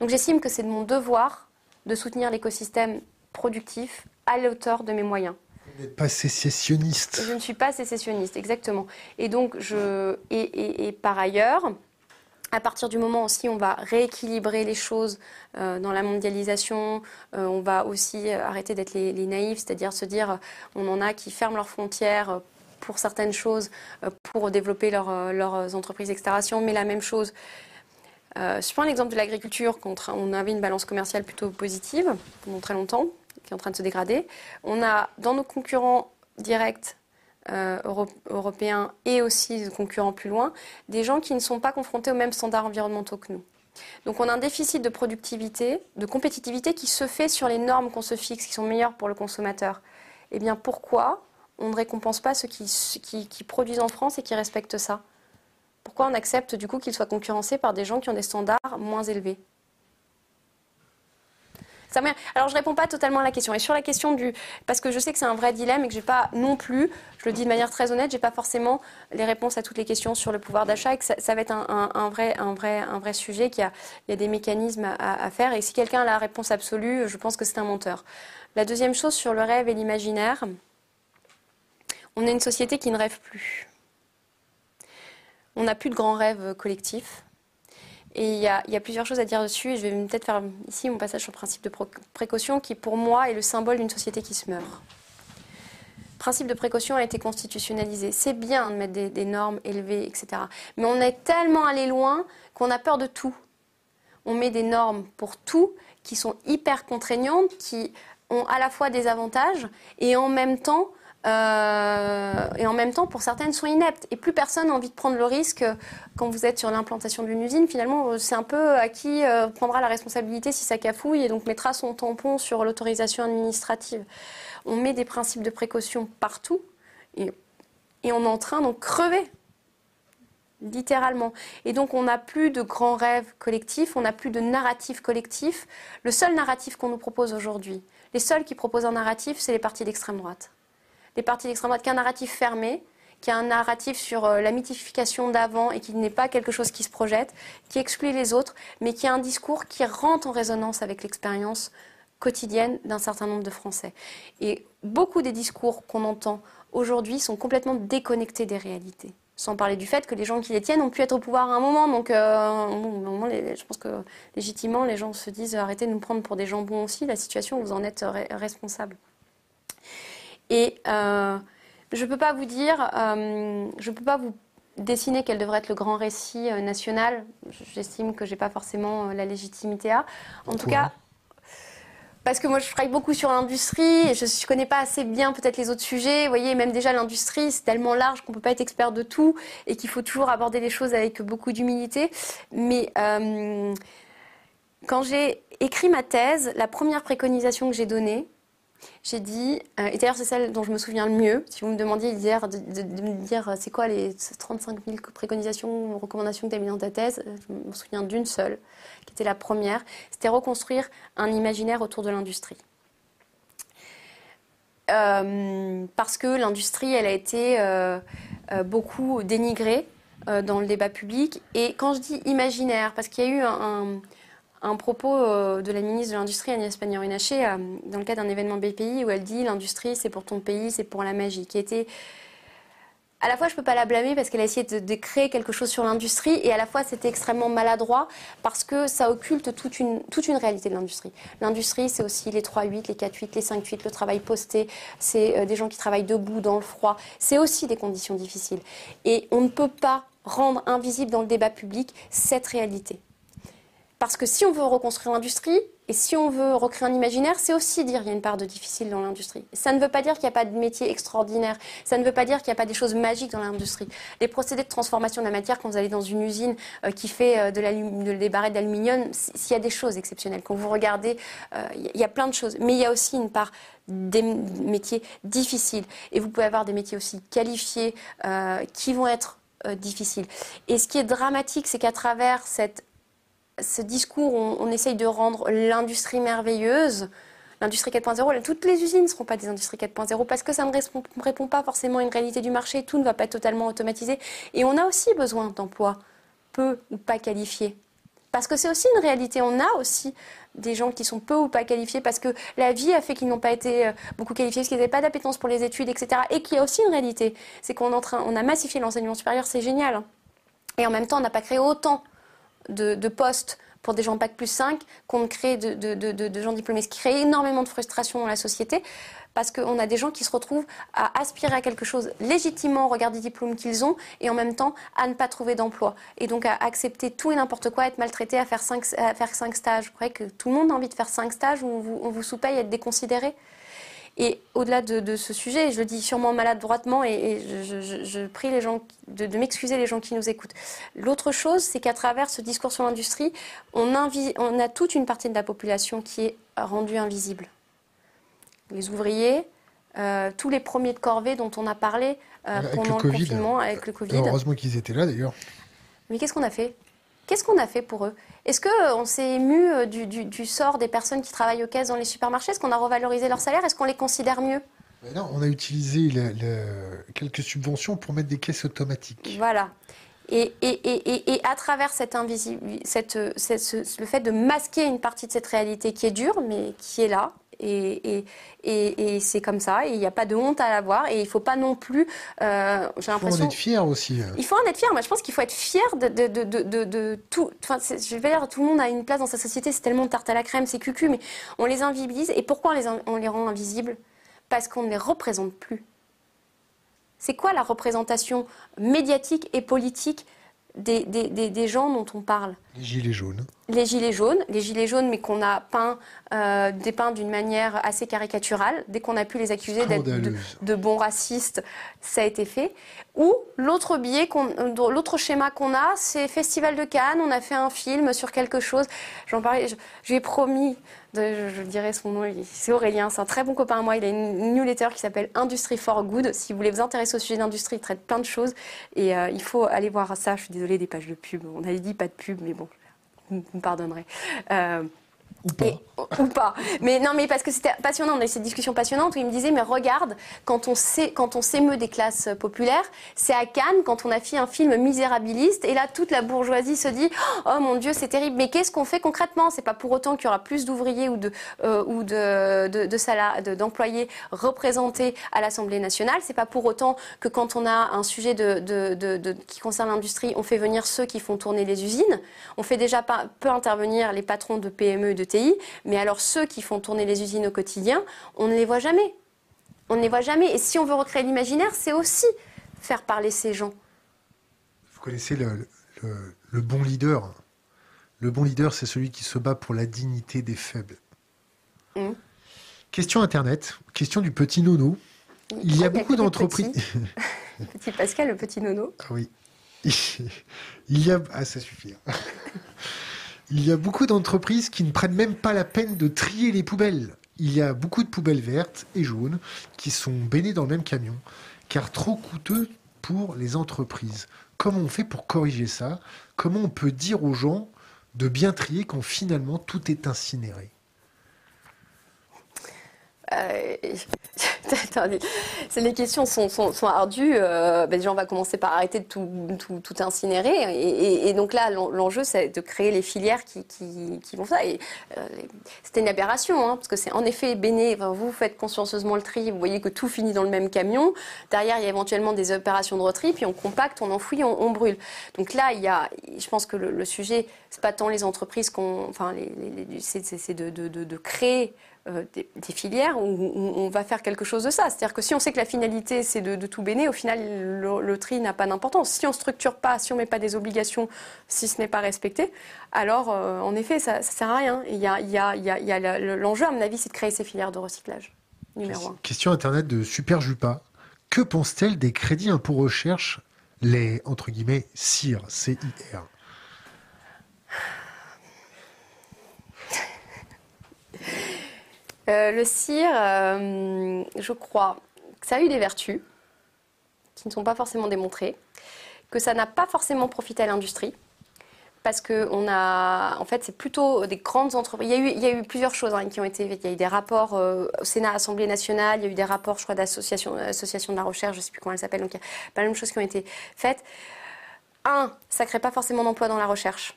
Donc, j'estime que c'est de mon devoir de soutenir l'écosystème productif à l'auteur de mes moyens. Vous n'êtes pas sécessionniste. Je ne suis pas sécessionniste, exactement. Et donc, je, et, par ailleurs, à partir du moment aussi où on va rééquilibrer les choses euh, dans la mondialisation, euh, on va aussi arrêter d'être les, naïfs, c'est-à-dire se dire on en a qui ferment leurs frontières pour certaines choses, euh, pour développer leurs entreprises d'extraction, mais la même chose. je prends l'exemple de l'agriculture, on avait une balance commerciale plutôt positive pendant très longtemps qui est en train de se dégrader. On a dans nos concurrents directs euh, européens et aussi concurrents plus loin, des gens qui ne sont pas confrontés aux mêmes standards environnementaux que nous. Donc on a un déficit de productivité, de compétitivité qui se fait sur les normes qu'on se fixe, qui sont meilleures pour le consommateur. Eh bien pourquoi? On ne récompense pas ceux qui, qui produisent en France et qui respectent ça Pourquoi on accepte du coup qu'ils soient concurrencés par des gens qui ont des standards moins élevés? Alors je réponds pas totalement à la question. Et sur la question du, parce que je sais que c'est un vrai dilemme et que j'ai pas non plus, je le dis de manière très honnête, j'ai pas forcément les réponses à toutes les questions sur le pouvoir d'achat et que ça, va être un, vrai, un vrai, un vrai sujet. Qu'il y a, il y a des mécanismes à, faire. Et si quelqu'un a la réponse absolue, je pense que c'est un menteur. La deuxième chose sur le rêve et l'imaginaire, on est une société qui ne rêve plus. On n'a plus de grands rêves collectifs. Et il y, a, plusieurs choses à dire dessus. Je vais peut-être faire ici mon passage sur le principe de précaution, qui pour moi est le symbole d'une société qui se meurt. Le principe de précaution a été constitutionnalisé. C'est bien de mettre des, normes élevées, etc. Mais on est tellement allé loin qu'on a peur de tout. On met des normes pour tout qui sont hyper contraignantes, qui ont à la fois des avantages et en même temps euh, et en même temps, pour certaines, sont ineptes. Et plus personne n'a envie de prendre le risque quand vous êtes sur l'implantation d'une usine. Finalement, c'est un peu à qui euh, prendra la responsabilité si ça cafouille et donc mettra son tampon sur l'autorisation administrative. On met des principes de précaution partout et, et on est en train d'en crever. Littéralement. Et donc, on n'a plus de grands rêves collectifs, on n'a plus de narratif collectif. Le seul narratif qu'on nous propose aujourd'hui, les seuls qui proposent un narratif, c'est les partis d'extrême droite. Des partis d'extrême droite qui un narratif fermé, qui a un narratif sur euh, la mythification d'avant et qui n'est pas quelque chose qui se projette, qui exclut les autres, mais qui a un discours qui rentre en résonance avec l'expérience quotidienne d'un certain nombre de Français. Et beaucoup des discours qu'on entend aujourd'hui sont complètement déconnectés des réalités. Sans parler du fait que les gens qui les tiennent ont pu être au pouvoir à un moment. Donc, euh, je pense que légitimement, les gens se disent arrêtez de nous prendre pour des jambons aussi. La situation, vous en êtes responsable. Et euh, je ne peux pas vous dire, euh, je ne peux pas vous dessiner quel devrait être le grand récit national. J'estime que je n'ai pas forcément la légitimité à. En tout cas, parce que moi je travaille beaucoup sur l'industrie et je ne connais pas assez bien peut-être les autres sujets. Vous voyez, même déjà l'industrie, c'est tellement large qu'on ne peut pas être expert de tout et qu'il faut toujours aborder les choses avec beaucoup d'humilité. Mais euh, quand j'ai écrit ma thèse, la première préconisation que j'ai donnée, j'ai dit, euh, et d'ailleurs c'est celle dont je me souviens le mieux, si vous me demandiez hier de, me dire euh, c'est quoi les 35 000 préconisations, recommandations que tu as mises dans ta thèse, je me souviens d'une seule qui était la première, c'était reconstruire un imaginaire autour de l'industrie. Euh, parce que l'industrie, elle a été euh, euh, beaucoup dénigrée dans le débat public. Et quand je dis imaginaire, parce qu'il y a eu un, propos de la ministre de l'Industrie, Agnès Pannier-Runacher, dans le cadre d'un événement BPI, où elle dit l'industrie, c'est pour ton pays, c'est pour la magie, qui était à la fois, je ne peux pas la blâmer parce qu'elle a essayé de, créer quelque chose sur l'industrie et à la fois, c'était extrêmement maladroit parce que ça occulte toute une, toute une réalité de l'industrie. L'industrie, c'est aussi les 3-8, les 4-8, les 5-8, le travail posté, c'est euh, des gens qui travaillent debout dans le froid. C'est aussi des conditions difficiles. Et on ne peut pas rendre invisible dans le débat public cette réalité. Parce que si on veut reconstruire l'industrie, et si on veut recréer un imaginaire, c'est aussi dire qu'il y a une part de difficile dans l'industrie. Ça ne veut pas dire qu'il n'y a pas de métier extraordinaire. Ça ne veut pas dire qu'il n'y a pas des choses magiques dans l'industrie. Les procédés de transformation de la matière, quand vous allez dans une usine euh, qui fait euh, de des barrettes d'aluminium, s'il y a des choses exceptionnelles. Quand vous regardez, euh, il y a plein de choses. Mais il y a aussi une part des métiers difficiles. Et vous pouvez avoir des métiers aussi qualifiés qui vont être difficiles. Et ce qui est dramatique, c'est qu'à travers cette ce discours, on, essaye de rendre l'industrie merveilleuse. L'industrie 4.0, toutes les usines ne seront pas des industries 4.0 parce que ça ne répond, pas forcément à une réalité du marché. Tout ne va pas être totalement automatisé. Et on a aussi besoin d'emplois peu ou pas qualifiés. Parce que c'est aussi une réalité. On a aussi des gens qui sont peu ou pas qualifiés parce que la vie a fait qu'ils n'ont pas été euh, beaucoup qualifiés, parce qu'ils n'avaient pas d'appétence pour les études, etc. Et qu'il y a aussi une réalité. C'est qu'on on a massifié l'enseignement supérieur, c'est génial. Hein. Et en même temps, on n'a pas créé autant de, postes pour des gens Bac plus 5 qu'on crée de, de, gens diplômés, ce qui crée énormément de frustration dans la société parce qu'on a des gens qui se retrouvent à aspirer à quelque chose légitimement au regard des diplômes qu'ils ont et en même temps à ne pas trouver d'emploi. Et donc à accepter tout et n'importe quoi, être maltraité, à faire cinq, à faire stages. Vous croyez que tout le monde a envie de faire cinq stages où on vous, on vous sous-paye, être déconsidéré et au-delà de, ce sujet, je le dis sûrement maladroitement et, je, prie les gens de, m'excuser les gens qui nous écoutent. L'autre chose, c'est qu'à travers ce discours sur l'industrie, on, on, a toute une partie de la population qui est rendue invisible. Les ouvriers, euh, tous les premiers de corvée dont on a parlé euh, pendant le, confinement avec le Covid. heureusement qu'ils étaient là d'ailleurs. Mais qu'est-ce qu'on a fait? Qu'est-ce qu'on a fait pour eux? Est-ce qu'on s'est ému euh, du, sort des personnes qui travaillent aux caisses dans les supermarchés? Est-ce qu'on a revalorisé leur salaire? Est-ce qu'on les considère mieux? Non, on a utilisé quelques subventions pour mettre des caisses automatiques. Voilà. Et, et, à travers cette invisible, cette, le fait de masquer une partie de cette réalité qui est dure, mais qui est là, et, et, et c'est comme ça, et il n'y a pas de honte à l'avoir, et il ne faut pas non plus. Euh, j'ai l'impression. Il faut en être fier aussi. Il faut en être fier, mais je pense qu'il faut être fier de, de, de, de, tout. Enfin, je vais dire, tout le monde a une place dans sa société, c'est tellement de tarte à la crème, c'est cucu, mais on les invisibilise. Et pourquoi on les, on les rend invisibles? Parce qu'on ne les représente plus. C'est quoi la représentation médiatique et politique des, des, des, gens dont on parle. Les gilets jaunes. Les gilets jaunes, les gilets jaunes, mais qu'on a peint, euh, dépeints d'une manière assez caricaturale. Dès qu'on a pu les accuser d'être de, bons racistes, ça a été fait. Ou l'autre biais, l'autre schéma qu'on a, c'est Festival de Cannes. On a fait un film sur quelque chose. J'en parlais. Je, lui je, dirais son nom, c'est Aurélien, c'est un très bon copain à moi. Il a une newsletter qui s'appelle Industry for Good. Si vous voulez vous intéresser au sujet d'industrie, il traite plein de choses. Et euh, il faut aller voir ça. Je suis désolée des pages de pub. On avait dit pas de pub, mais bon, vous me pardonnerez. Euh, Ou pas. Mais non, mais parce que c'était passionnant, on a eu cette discussion passionnante où il me disait, mais regarde, quand on, s'émeut des classes populaires, c'est à Cannes quand on a fait un film misérabiliste, et là, toute la bourgeoisie se dit, oh mon Dieu, c'est terrible, mais qu'est-ce qu'on fait concrètement? C'est pas pour autant qu'il y aura plus d'ouvriers ou de, euh, d'employés représentés à l'Assemblée nationale. C'est pas pour autant que quand on a un sujet qui concerne l'industrie, on fait venir ceux qui font tourner les usines. On fait déjà pas, peu intervenir les patrons de PME et de Mais alors ceux qui font tourner les usines au quotidien, on ne les voit jamais. On ne les voit jamais. Et si on veut recréer l'imaginaire, c'est aussi faire parler ces gens. Vous connaissez le, le, bon leader. Le bon leader, c'est celui qui se bat pour la dignité des faibles. Mmh. Question Internet, question du petit nono. Il y a beaucoup d'entreprises. Petit. petit Pascal, le petit nono. Ah oui. Il y a. Ah, ça suffit. Il y a beaucoup d'entreprises qui ne prennent même pas la peine de trier les poubelles. Il y a beaucoup de poubelles vertes et jaunes qui sont baignées dans le même camion, car trop coûteux pour les entreprises. Comment on fait pour corriger ça? Comment on peut dire aux gens de bien trier quand finalement tout est incinéré? Euh, les questions sont, ardues. Euh, ben, déjà, on va commencer par arrêter de tout, incinérer. Et, donc là, l'enjeu, c'est de créer les filières qui, vont ça. Et euh, c'était une aberration, hein, parce que c'est en effet béné. vous faites consciencieusement le tri, vous voyez que tout finit dans le même camion. Derrière, il y a éventuellement des opérations de retri, puis on compacte, on enfouit, on, brûle. Donc là, il y a, je pense que le, sujet, c'est pas tant les entreprises qu'on, enfin, c'est de créer euh, des, filières où, on va faire quelque chose de ça. C'est-à-dire que si on sait que la finalité c'est de, tout béner, au final le, tri n'a pas d'importance. Si on ne structure pas, si on ne met pas des obligations, si ce n'est pas respecté, alors euh, en effet ça ne sert à rien. Il y a, l'enjeu à mon avis c'est de créer ces filières de recyclage. Un. Question internet de Super Jupa. Que pense-t-elle des crédits impôt recherche, les entre guillemets CIR, C-I-R Euh, le cire, euh, je crois que ça a eu des vertus qui ne sont pas forcément démontrées, que ça n'a pas forcément profité à l'industrie. Parce que on a, en fait, c'est plutôt des grandes entreprises. Il y a eu, plusieurs choses hein, qui ont été Il y a eu des rapports euh, au Sénat, Assemblée nationale. Il y a eu des rapports, je crois, d'associations, association de la recherche. Je ne sais plus comment elles s'appellent. Donc il y a pas mal de choses qui ont été faites. Un, ça crée pas forcément d'emplois dans la recherche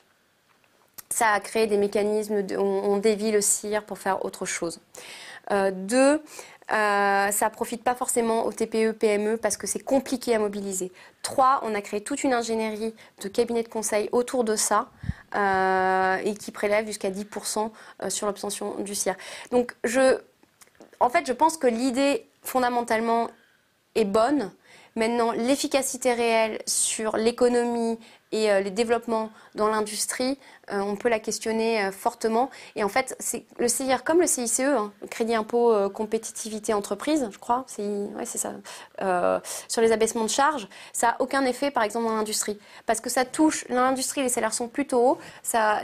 ça a créé des mécanismes, on, dévie le cire pour faire autre chose. Euh, deux, euh, ça profite pas forcément aux TPE, PME parce que c'est compliqué à mobiliser. Trois, on a créé toute une ingénierie de cabinets de conseil autour de ça euh, et qui prélève jusqu'à 10% euh, sur l'obtention du CIR. Donc, je, en fait, je pense que l'idée fondamentalement est bonne. Maintenant, l'efficacité réelle sur l'économie et les développements dans l'industrie, euh, on peut la questionner euh, fortement. Et en fait, le CIR comme le CICE, hein, Crédit Impôt euh, Compétitivité Entreprise, je crois, c'est ça, sur les abaissements de charges, ça n'a aucun effet, par exemple, dans l'industrie. Parce que ça touche l'industrie, les salaires sont plutôt hauts,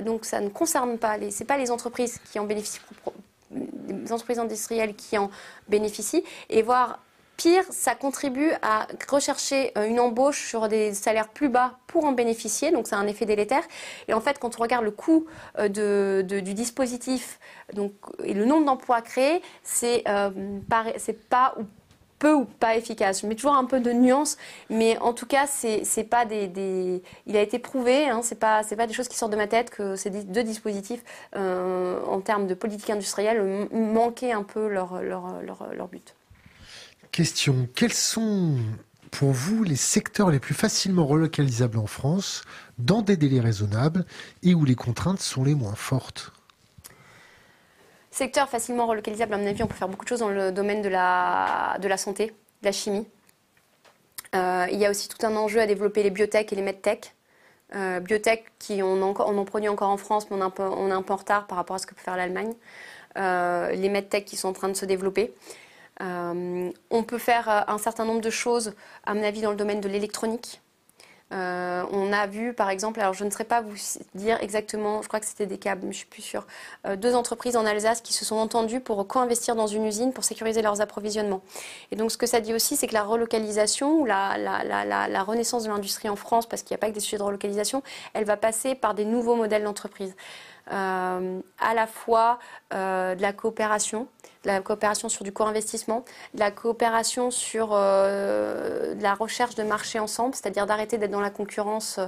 donc ça ne concerne pas, les, c'est pas les entreprises qui en bénéficient, les entreprises industrielles qui en bénéficient, et voir Pire, ça contribue à rechercher euh, une embauche sur des salaires plus bas pour en bénéficier, donc c'est un effet délétère. Et en fait, quand on regarde le coût euh, du dispositif et le nombre d'emplois créés, c'est euh, pas ou peu ou pas efficace. Je mets toujours un peu de nuance, mais en tout cas, c'est pas des, Il a été prouvé, hein, c'est pas c'est pas des choses qui sortent de ma tête que ces deux dispositifs, en termes de politique industrielle, manquaient un peu leur but. Question. Quels sont pour vous les secteurs les plus facilement relocalisables en France dans des délais raisonnables et où les contraintes sont les moins fortes? Secteur facilement relocalisable, à mon avis, on peut faire beaucoup de choses dans le domaine de la, de la santé, de la chimie. Euh, il y a aussi tout un enjeu à développer les biotech et les medtech. Euh, biotech, qui on en, produit encore en France, mais on est, un peu, on est un peu en retard par rapport à ce que peut faire l'Allemagne. Euh, les medtech qui sont en train de se développer. Euh, on peut faire euh, un certain nombre de choses, à mon avis, dans le domaine de l'électronique. Euh, on a vu, par exemple, alors je ne saurais pas vous dire exactement, je crois que c'était des câbles, mais je suis plus sûre, deux entreprises en Alsace qui se sont entendues pour co-investir dans une usine pour sécuriser leurs approvisionnements. Et donc, ce que ça dit aussi, c'est que la relocalisation ou la, la renaissance de l'industrie en France, parce qu'il n'y a pas que des sujets de relocalisation, elle va passer par des nouveaux modèles d'entreprise. À la fois de la coopération, de la coopération sur du co-investissement, de la coopération sur la recherche de marché ensemble, c'est-à-dire d'arrêter d'être dans la concurrence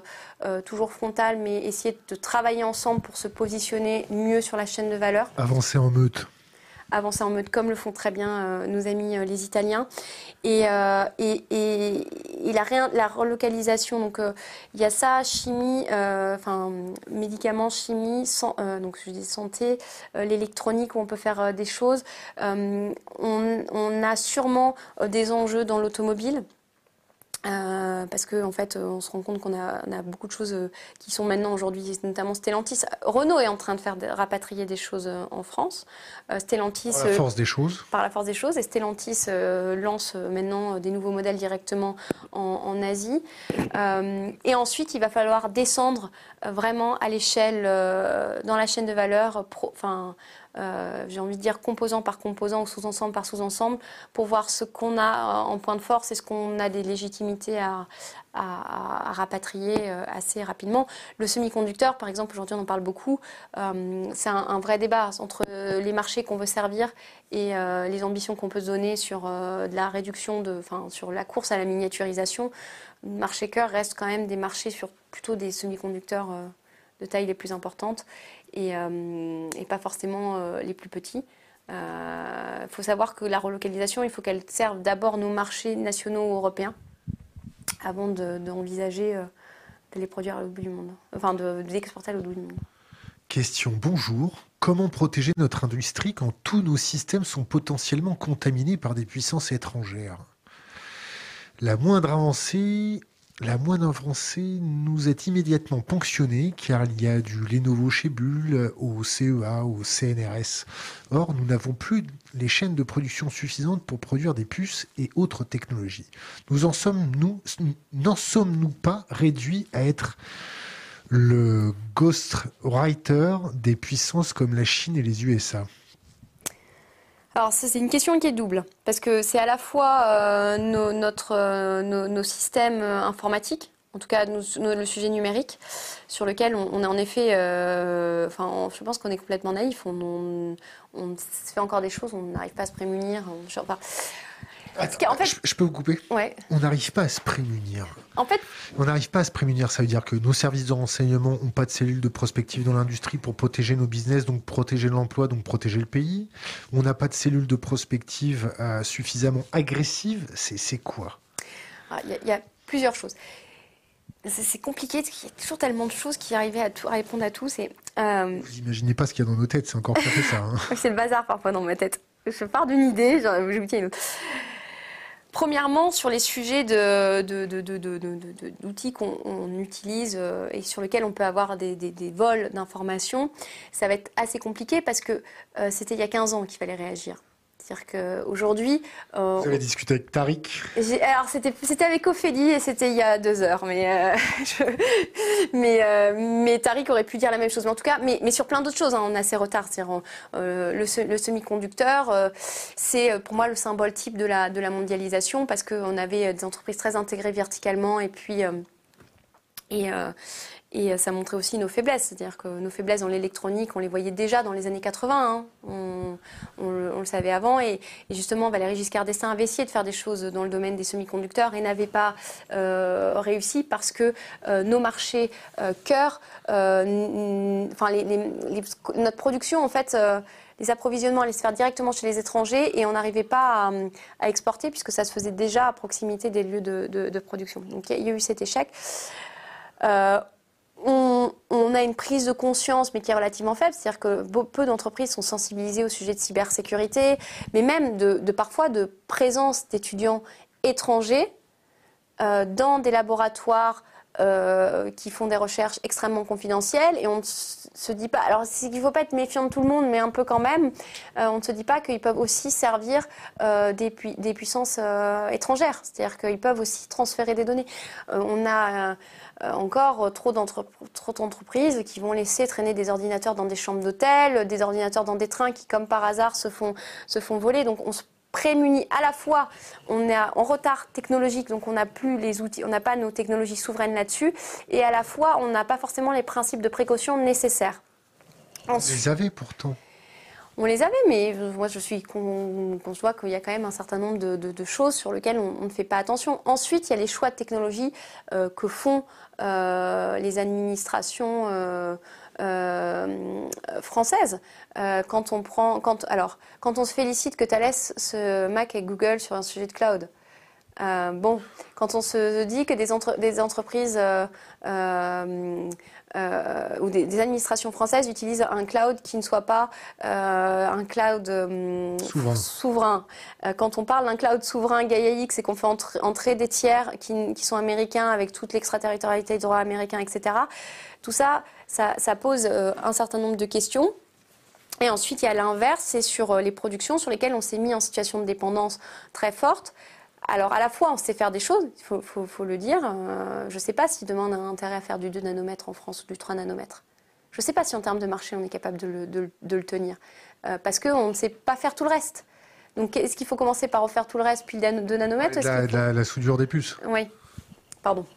toujours frontale, mais essayer de travailler ensemble pour se positionner mieux sur la chaîne de valeur. Avancer en meute avancer en mode comme le font très bien euh, nos amis euh, les Italiens. Et, euh, et, la, relocalisation, donc il y a ça, chimie, enfin médicaments, chimie, donc je dis santé, l'électronique où on peut faire des choses. On, a sûrement des enjeux dans l'automobile. Euh, parce qu'en en fait, on se rend compte qu'on a, a, beaucoup de choses euh, qui sont maintenant aujourd'hui, notamment Stellantis. Renault est en train de faire rapatrier des choses euh, en France. Stellantis. Par la force des choses. Par la force des choses. Et Stellantis lance maintenant des nouveaux modèles directement en, en Asie. et ensuite, il va falloir descendre vraiment à l'échelle, dans la chaîne de valeur, enfin euh, j'ai envie de dire composant par composant ou sous-ensemble par sous-ensemble, pour voir ce qu'on a en point de force et ce qu'on a des légitimités à, rapatrier euh, assez rapidement. Le semi-conducteur, par exemple, aujourd'hui on en parle beaucoup, euh, c'est un, vrai débat entre les marchés qu'on veut servir et les ambitions qu'on peut se donner sur la réduction, de, enfin, sur la course à la miniaturisation. Le marché cœur reste quand même des marchés sur plutôt des semi-conducteurs de taille les plus importantes et, euh, pas forcément euh, les plus petits. Il euh, faut savoir que la relocalisation, il faut qu'elle serve d'abord nos marchés nationaux européens avant d'envisager de, les produire à bout du monde, enfin de, les exporter à l'autre bout du monde. Question, bonjour. Comment protéger notre industrie quand tous nos systèmes sont potentiellement contaminés par des puissances étrangères? La moindre avancée la moindre avancée nous est immédiatement ponctionnée car il y a du Lenovo chez Bull, au CEA, au CNRS. Or, nous n'avons plus les chaînes de production suffisantes pour produire des puces et autres technologies. Nous en sommes-nous, n'en sommes-nous pas réduits à être le ghostwriter des puissances comme la Chine et les USA alors c'est une question qui est double, parce que c'est à la fois euh, nos, notre, euh, nos, systèmes euh, informatiques, en tout cas le sujet numérique, sur lequel on, est en effet, enfin je pense qu'on est complètement naïf, on, on, fait encore des choses, on n'arrive pas à se prémunir. En fait, je, peux vous couper On n'arrive pas à se prémunir. En fait, on n'arrive pas à se prémunir. Ça veut dire que nos services de renseignement n'ont pas de cellules de prospective dans l'industrie pour protéger nos business, donc protéger l'emploi, donc protéger le pays. On n'a pas de cellules de prospective euh, suffisamment agressives. C'est quoi? Ah, Il y, a plusieurs choses. C'est compliqué, il y a toujours tellement de choses qui arrivent à, à répondre à tout. Euh... Vous imaginez pas ce qu'il y a dans nos têtes, c'est encore pire que ça. Hein. c'est le bazar parfois dans ma tête. Je pars d'une idée, j'oublie une autre. Premièrement, sur les sujets d'outils qu'on utilise euh, et sur lesquels on peut avoir des, vols d'informations, ça va être assez compliqué parce que euh, c'était il y a 15 ans qu'il fallait réagir. C'est-à-dire qu'aujourd'hui. Euh, Vous avez discuté avec Tariq Alors, c'était avec Ophélie et c'était il y a deux heures. Mais, euh, mais, euh, mais Tariq aurait pu dire la même chose. Mais en tout cas, mais, mais sur plein d'autres choses, hein, on a assez retard. Euh, le, le semi-conducteur, c'est pour moi le symbole type de la, de la mondialisation parce qu'on avait des entreprises très intégrées verticalement et puis. et, et euh, ça montrait aussi nos faiblesses, c'est-à-dire que nos faiblesses dans l'électronique, on les voyait déjà dans les années 80, hein. on, le savait avant, et, justement Valérie Giscard d'Estaing avait essayé de faire des choses dans le domaine des semi-conducteurs et n'avait pas euh, réussi parce que euh, nos marchés cœur, enfin notre production en fait les approvisionnements allaient se faire directement chez les étrangers et on n'arrivait pas à, exporter puisque ça se faisait déjà à proximité des lieux de, production. Donc il y, a eu cet échec on, a une prise de conscience, mais qui est relativement faible. C'est-à-dire que peu d'entreprises sont sensibilisées au sujet de cybersécurité, mais même de, parfois de présence d'étudiants étrangers euh, dans des laboratoires euh, qui font des recherches extrêmement confidentielles et on ne se dit pas. Alors, qu'il ne faut pas être méfiant de tout le monde, mais un peu quand même. Euh, on ne se dit pas qu'ils peuvent aussi servir des, des, puissances étrangères. C'est-à-dire qu'ils peuvent aussi transférer des données. on a euh, encore trop d'entreprises qui vont laisser traîner des ordinateurs dans des chambres d'hôtel, des ordinateurs dans des trains qui, comme par hasard, se font, se voler. Donc prémunit à la fois, on est en retard technologique, donc on n'a plus les outils, on n'a pas nos technologies souveraines là-dessus, et à la fois on n'a pas forcément les principes de précaution nécessaires. On les avait pourtant. On les avait, mais moi je suis qu'on voit qu'il y a quand même un certain nombre de, choses sur lesquelles on, ne fait pas attention. Ensuite, il y a les choix de technologie euh, que font euh, les administrations euh, françaises. quand on prend, quand, alors, quand on se félicite que Thales se Mac et Google sur un sujet de cloud. bon, quand on se dit que des, des entreprises euh, ou des, administrations françaises utilisent un cloud qui ne soit pas euh, un cloud euh, souverain. quand on parle d'un cloud souverain Gaia X et qu'on fait entrer des tiers qui, sont américains avec toute l'extraterritorialité du droit américain, etc., tout ça, ça, ça pose un certain nombre de questions. Et ensuite, il y a l'inverse, c'est sur les productions sur lesquelles on s'est mis en situation de dépendance très forte. Alors, à la fois, on sait faire des choses, il faut, le dire. Euh, je ne sais pas si demain on a intérêt à faire du 2 nanomètres en France ou du 3 nanomètres. Je ne sais pas si en termes de marché, on est capable de le, tenir. Euh, parce qu'on ne sait pas faire tout le reste. Donc, est-ce qu'il faut commencer par refaire tout le reste, puis le 2 nanomètres la, soudure des puces. Oui. Pardon.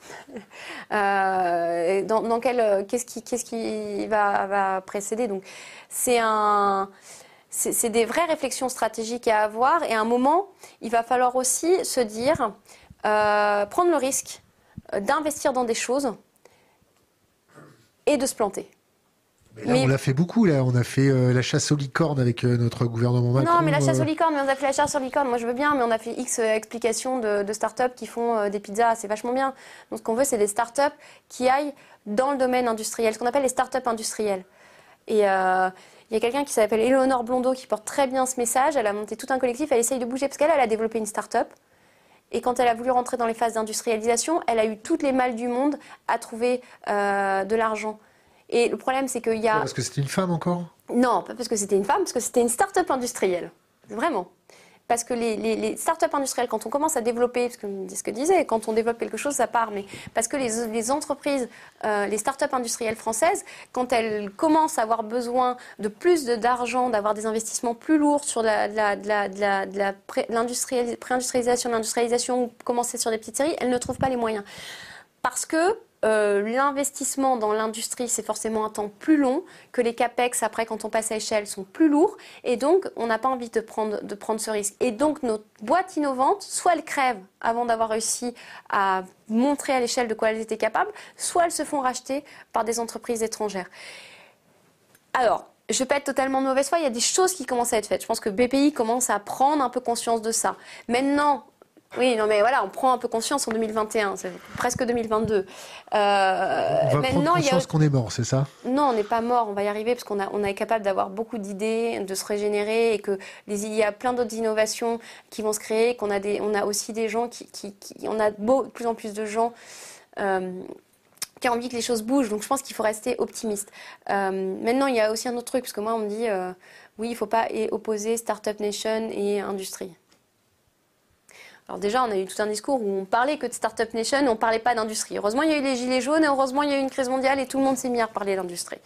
Euh, dans, quel, qu'est-ce qui, qu'est-ce qui va, précéder Donc, c'est un c'est des vraies réflexions stratégiques à avoir. Et à un moment, il va falloir aussi se dire, euh, prendre le risque euh, d'investir dans des choses et de se planter. Mais on l'a fait beaucoup, là. On a fait euh, la chasse aux licornes avec notre gouvernement Macron. Non, mais la chasse aux licornes, mais on a fait la chasse aux licornes. Moi, je veux bien, mais on a fait X explications de, de start-up qui font des pizzas. C'est vachement bien. Donc, ce qu'on veut, c'est des start-up qui aillent dans le domaine industriel, ce qu'on appelle les start-up industriels. Et, il y a quelqu'un qui s'appelle Eleonore Blondeau qui porte très bien ce message. Elle a monté tout un collectif, elle essaye de bouger parce qu'elle elle a développé une start-up. Et quand elle a voulu rentrer dans les phases d'industrialisation, elle a eu toutes les malles du monde à trouver euh, de l'argent. Et le problème, c'est qu'il y a. Parce que c'était une femme encore? Non, pas parce que c'était une femme, parce que c'était une start-up industrielle. Vraiment parce que les, les, startups industrielles, quand on commence à développer, parce que ce que disait, quand on développe quelque chose, ça part, mais parce que les, les entreprises, euh, les startups industrielles françaises, quand elles commencent à avoir besoin de plus d'argent, d'avoir des investissements plus lourds sur la, la, la, la pré-industrialisation, l'industrialisation, commencer sur des petites séries, elles ne trouvent pas les moyens. Parce que euh, l'investissement dans l'industrie, c'est forcément un temps plus long, que les capex, après, quand on passe à échelle, sont plus lourds. Et donc, on n'a pas envie de prendre, ce risque. Et donc, nos boîtes innovantes, soit elles crèvent avant d'avoir réussi à montrer à l'échelle de quoi elles étaient capables, soit elles se font racheter par des entreprises étrangères. Alors, je ne vais pas être totalement de mauvaise foi, il y a des choses qui commencent à être faites. Je pense que BPI commence à prendre un peu conscience de ça. Maintenant, oui, non, mais voilà, on prend un peu conscience en 2021, c'est presque 2022. Euh, on va prendre conscience qu'on est mort, c'est ça? Non, on n'est pas mort, on va y arriver parce qu'on on est capable d'avoir beaucoup d'idées, de se régénérer et que il y a plein d'autres innovations qui vont se créer, qu'on a des, on a aussi des gens qui, qui, on a de plus en plus de gens. Euh, qui ont envie que les choses bougent, donc je pense qu'il faut rester optimiste. Euh, maintenant, il y a aussi un autre truc, parce que moi, on me dit, euh, oui, il ne faut pas opposer Startup Nation et industrie. Alors déjà, on a eu tout un discours où on parlait que de Startup Nation, on ne parlait pas d'industrie. Heureusement, il y a eu les gilets jaunes et heureusement, il y a eu une crise mondiale et tout le monde s'est mis à parler d'industrie.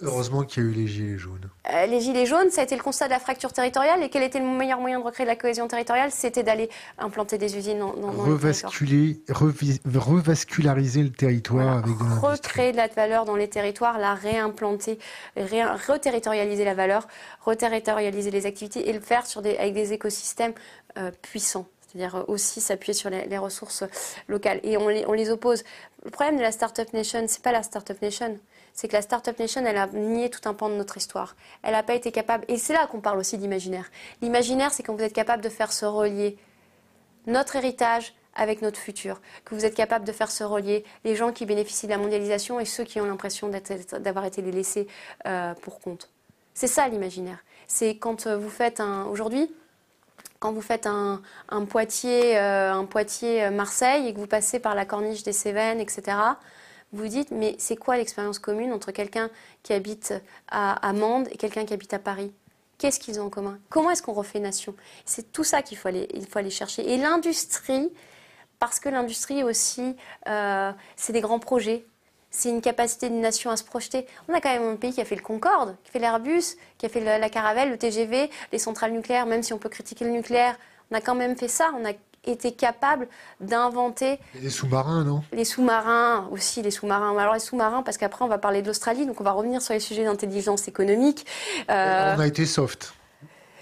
Heureusement qu'il y a eu les gilets jaunes. Euh, les gilets jaunes, ça a été le constat de la fracture territoriale. Et quel était le meilleur moyen de recréer de la cohésion territoriale? C'était d'aller implanter des usines dans, dans, Revasculer, revasculariser le territoire avec de Recréer de la valeur dans les territoires, la réimplanter, reterritorialiser la valeur, reterritorialiser les activités et le faire sur des, avec des écosystèmes euh, puissants c'est-à-dire aussi s'appuyer sur les, ressources locales. Et on les, les, oppose. Le problème de la Startup Nation, c'est pas la Startup Nation, c'est que la Startup Nation, elle a nié tout un pan de notre histoire. Elle n'a pas été capable, et c'est là qu'on parle aussi d'imaginaire. L'imaginaire, c'est quand vous êtes capable de faire se relier notre héritage avec notre futur, que vous êtes capable de faire se relier les gens qui bénéficient de la mondialisation et ceux qui ont l'impression d'avoir été laissés euh, pour compte. C'est ça l'imaginaire. C'est quand euh, vous faites un... Aujourd'hui, quand vous faites un, Poitiers, euh, un Poitiers euh, Marseille et que vous passez par la corniche des Cévennes, etc., vous dites mais c'est quoi l'expérience commune entre quelqu'un qui habite à, Mende et quelqu'un qui habite à Paris? Qu'est-ce qu'ils ont en commun? Comment est-ce qu'on refait nation? C'est tout ça qu'il faut aller, il faut aller chercher. Et l'industrie, parce que l'industrie aussi, euh, c'est des grands projets, c'est une capacité d'une nation à se projeter. On a quand même un pays qui a fait le Concorde, qui a fait l'Airbus, qui a fait la, Caravelle, le TGV, les centrales nucléaires, même si on peut critiquer le nucléaire. On a quand même fait ça. On a été capable d'inventer. Les sous-marins, non? Les sous-marins, aussi les sous-marins. Alors les sous-marins, parce qu'après on va parler de l'Australie, donc on va revenir sur les sujets d'intelligence économique. Euh, on a été soft.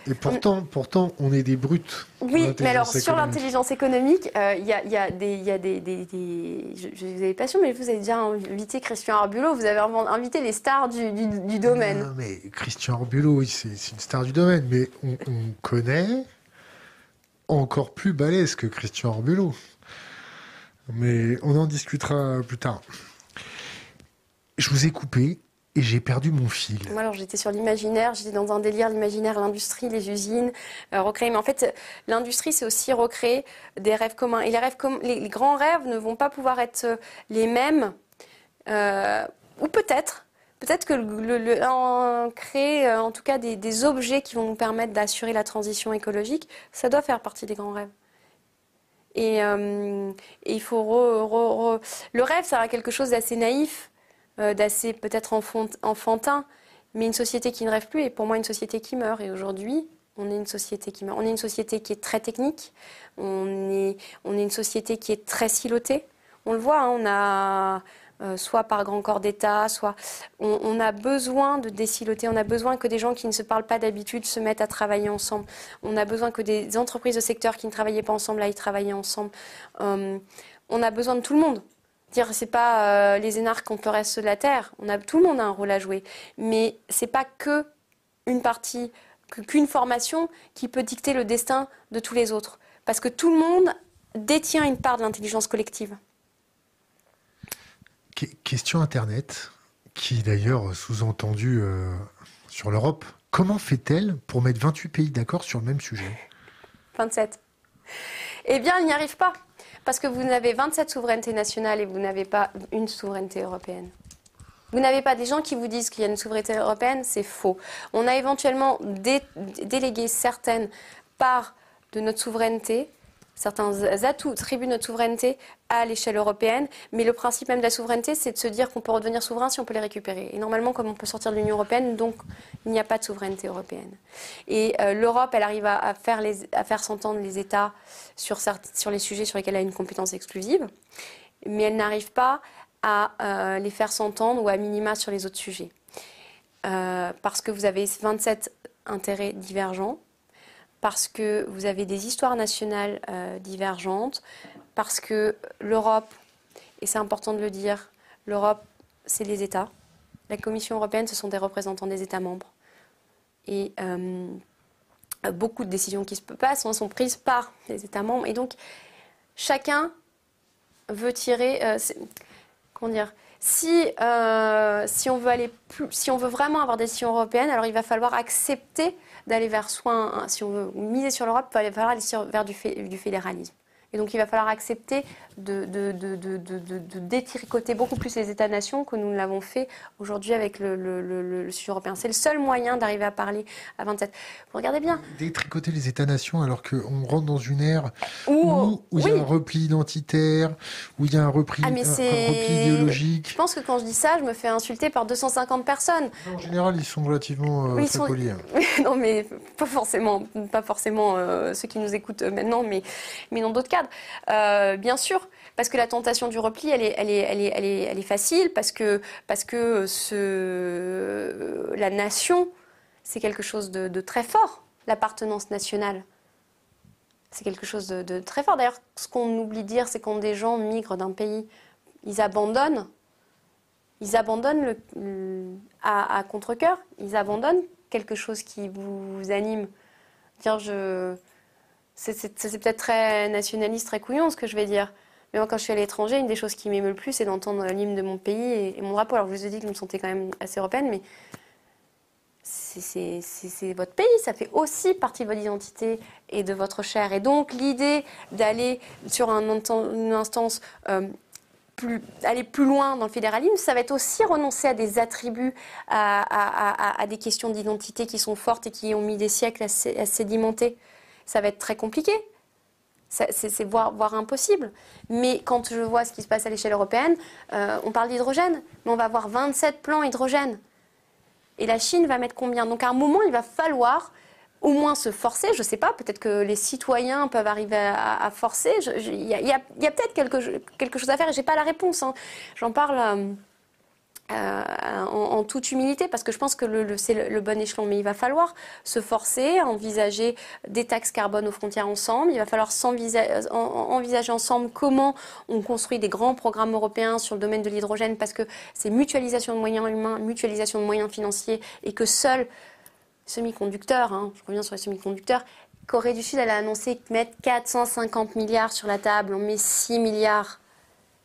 Et pourtant, pourtant, on est des brutes. Oui, mais alors sur l'intelligence économique, euh, il y, a, y, a, des, y a des, des, des... Je, je, vous avais pas sûr, mais vous avez déjà invité Christian Arbulot. Vous avez invité les stars du, du, du domaine. Non, mais Christian Arbulot, oui, c'est une star du domaine, mais on, on connaît encore plus balèze que Christian Arbulot. Mais on en discutera plus tard. Je vous ai coupé et j'ai perdu mon fil. Moi, alors j'étais sur l'imaginaire, j'étais dans un délire, l'imaginaire, l'industrie, les usines, euh, recréer. Mais en fait, l'industrie, c'est aussi recréer des rêves communs. Et les, rêves com les, grands rêves ne vont pas pouvoir être les mêmes, euh, ou peut-être. Peut-être que le, créer euh, en tout cas des, objets qui vont nous permettre d'assurer la transition écologique, ça doit faire partie des grands rêves. Et, euh, il faut le rêve, ça a quelque chose d'assez naïf euh, d'assez peut-être enfantin, mais une société qui ne rêve plus est pour moi une société qui meurt. Et aujourd'hui, on est une société qui meurt. On est une société qui est très technique, on est, on est une société qui est très silotée. On le voit, hein, on a euh, soit par grand corps d'État, soit on, a besoin de désiloter, on a besoin que des gens qui ne se parlent pas d'habitude se mettent à travailler ensemble. On a besoin que des entreprises de secteur qui ne travaillaient pas ensemble aillent travailler ensemble. Euh, on a besoin de tout le monde. Dire c'est pas euh, les énarques contre le reste de la terre. On a tout le monde a un rôle à jouer, mais c'est pas que une partie, qu'une formation qui peut dicter le destin de tous les autres, parce que tout le monde détient une part de l'intelligence collective. Question Internet, qui d'ailleurs sous-entendu euh, sur l'Europe. Comment fait-elle pour mettre 28 pays d'accord sur le même sujet? 27. Eh bien, elle n'y arrive pas. Parce que vous n'avez 27 souverainetés nationales et vous n'avez pas une souveraineté européenne. Vous n'avez pas des gens qui vous disent qu'il y a une souveraineté européenne, c'est faux. On a éventuellement dé délégué certaines parts de notre souveraineté certains atouts tribuent notre souveraineté à l'échelle européenne. Mais le principe même de la souveraineté, c'est de se dire qu'on peut redevenir souverain si on peut les récupérer. Et normalement, comme on peut sortir de l'Union européenne, donc il n'y a pas de souveraineté européenne. Et euh, l'Europe, elle arrive à, faire, s'entendre les États sur, sur les sujets sur lesquels elle a une compétence exclusive, mais elle n'arrive pas à euh, les faire s'entendre ou à minima sur les autres sujets. Euh, parce que vous avez 27 intérêts divergents parce que vous avez des histoires nationales euh, divergentes, parce que l'Europe, et c'est important de le dire, l'Europe, c'est les États. La Commission européenne, ce sont des représentants des États membres. Et euh, beaucoup de décisions qui se passent sont prises par les États membres. Et donc, chacun veut tirer. Euh, comment dire si, si, on veut aller plus, si on veut vraiment avoir des décisions européennes, alors il va falloir accepter d'aller vers soit, si on veut miser sur l'Europe, il va falloir aller vers du, du fédéralisme. Et donc il va falloir accepter de, de, de, de détricoter beaucoup plus les États-nations que nous ne l'avons fait aujourd'hui avec le, le, le, le, sujet européen. C'est le seul moyen d'arriver à parler à 27. Vous regardez bien. Détricoter les États-nations alors qu'on rentre dans une ère où, où, il y a un repli identitaire, où il y a un repli, ah, un, un repli idéologique. Je pense que quand je dis ça, je me fais insulter par 250 personnes. En général, ils sont relativement euh, sont... polis. Hein. non, mais pas forcément, pas forcément euh, ceux qui nous écoutent maintenant, mais, mais dans d'autres cas. Euh, bien sûr, parce que la tentation du repli, elle est, facile, parce que, la nation, c'est quelque chose de, très fort, l'appartenance nationale. C'est quelque chose de, très fort. D'ailleurs, ce qu'on oublie de dire, c'est quand des gens migrent d'un pays, ils abandonnent, ils abandonnent à, à contre-coeur, ils abandonnent quelque chose qui vous anime. Dire, je, c'est peut-être très nationaliste, très couillon ce que je vais dire. Mais moi, quand je suis à l'étranger, une des choses qui m'émeut le plus, c'est d'entendre l'hymne de mon pays et, mon drapeau. Alors, je vous ai dit que je me sentais quand même assez européenne, mais c'est votre pays, ça fait aussi partie de votre identité et de votre chair. Et donc, l'idée d'aller sur un, une instance euh, plus, aller plus loin dans le fédéralisme, ça va être aussi renoncer à des attributs, à, des questions d'identité qui sont fortes et qui ont mis des siècles à sédimenter ça va être très compliqué. C'est voire, impossible. Mais quand je vois ce qui se passe à l'échelle européenne, euh, on parle d'hydrogène, mais on va avoir 27 plans hydrogène. Et la Chine va mettre combien? Donc à un moment, il va falloir au moins se forcer, je ne sais pas, peut-être que les citoyens peuvent arriver à, forcer. Il y a, peut-être quelque, quelque, chose à faire et je n'ai pas la réponse. Hein. J'en parle. Euh, euh, en, toute humilité, parce que je pense que le, c'est le, bon échelon. Mais il va falloir se forcer envisager des taxes carbone aux frontières ensemble. Il va falloir envisager ensemble comment on construit des grands programmes européens sur le domaine de l'hydrogène, parce que c'est mutualisation de moyens humains, mutualisation de moyens financiers, et que seuls semi-conducteurs, hein, je reviens sur les semi-conducteurs, Corée du Sud, elle a annoncé mettre 450 milliards sur la table, on met 6 milliards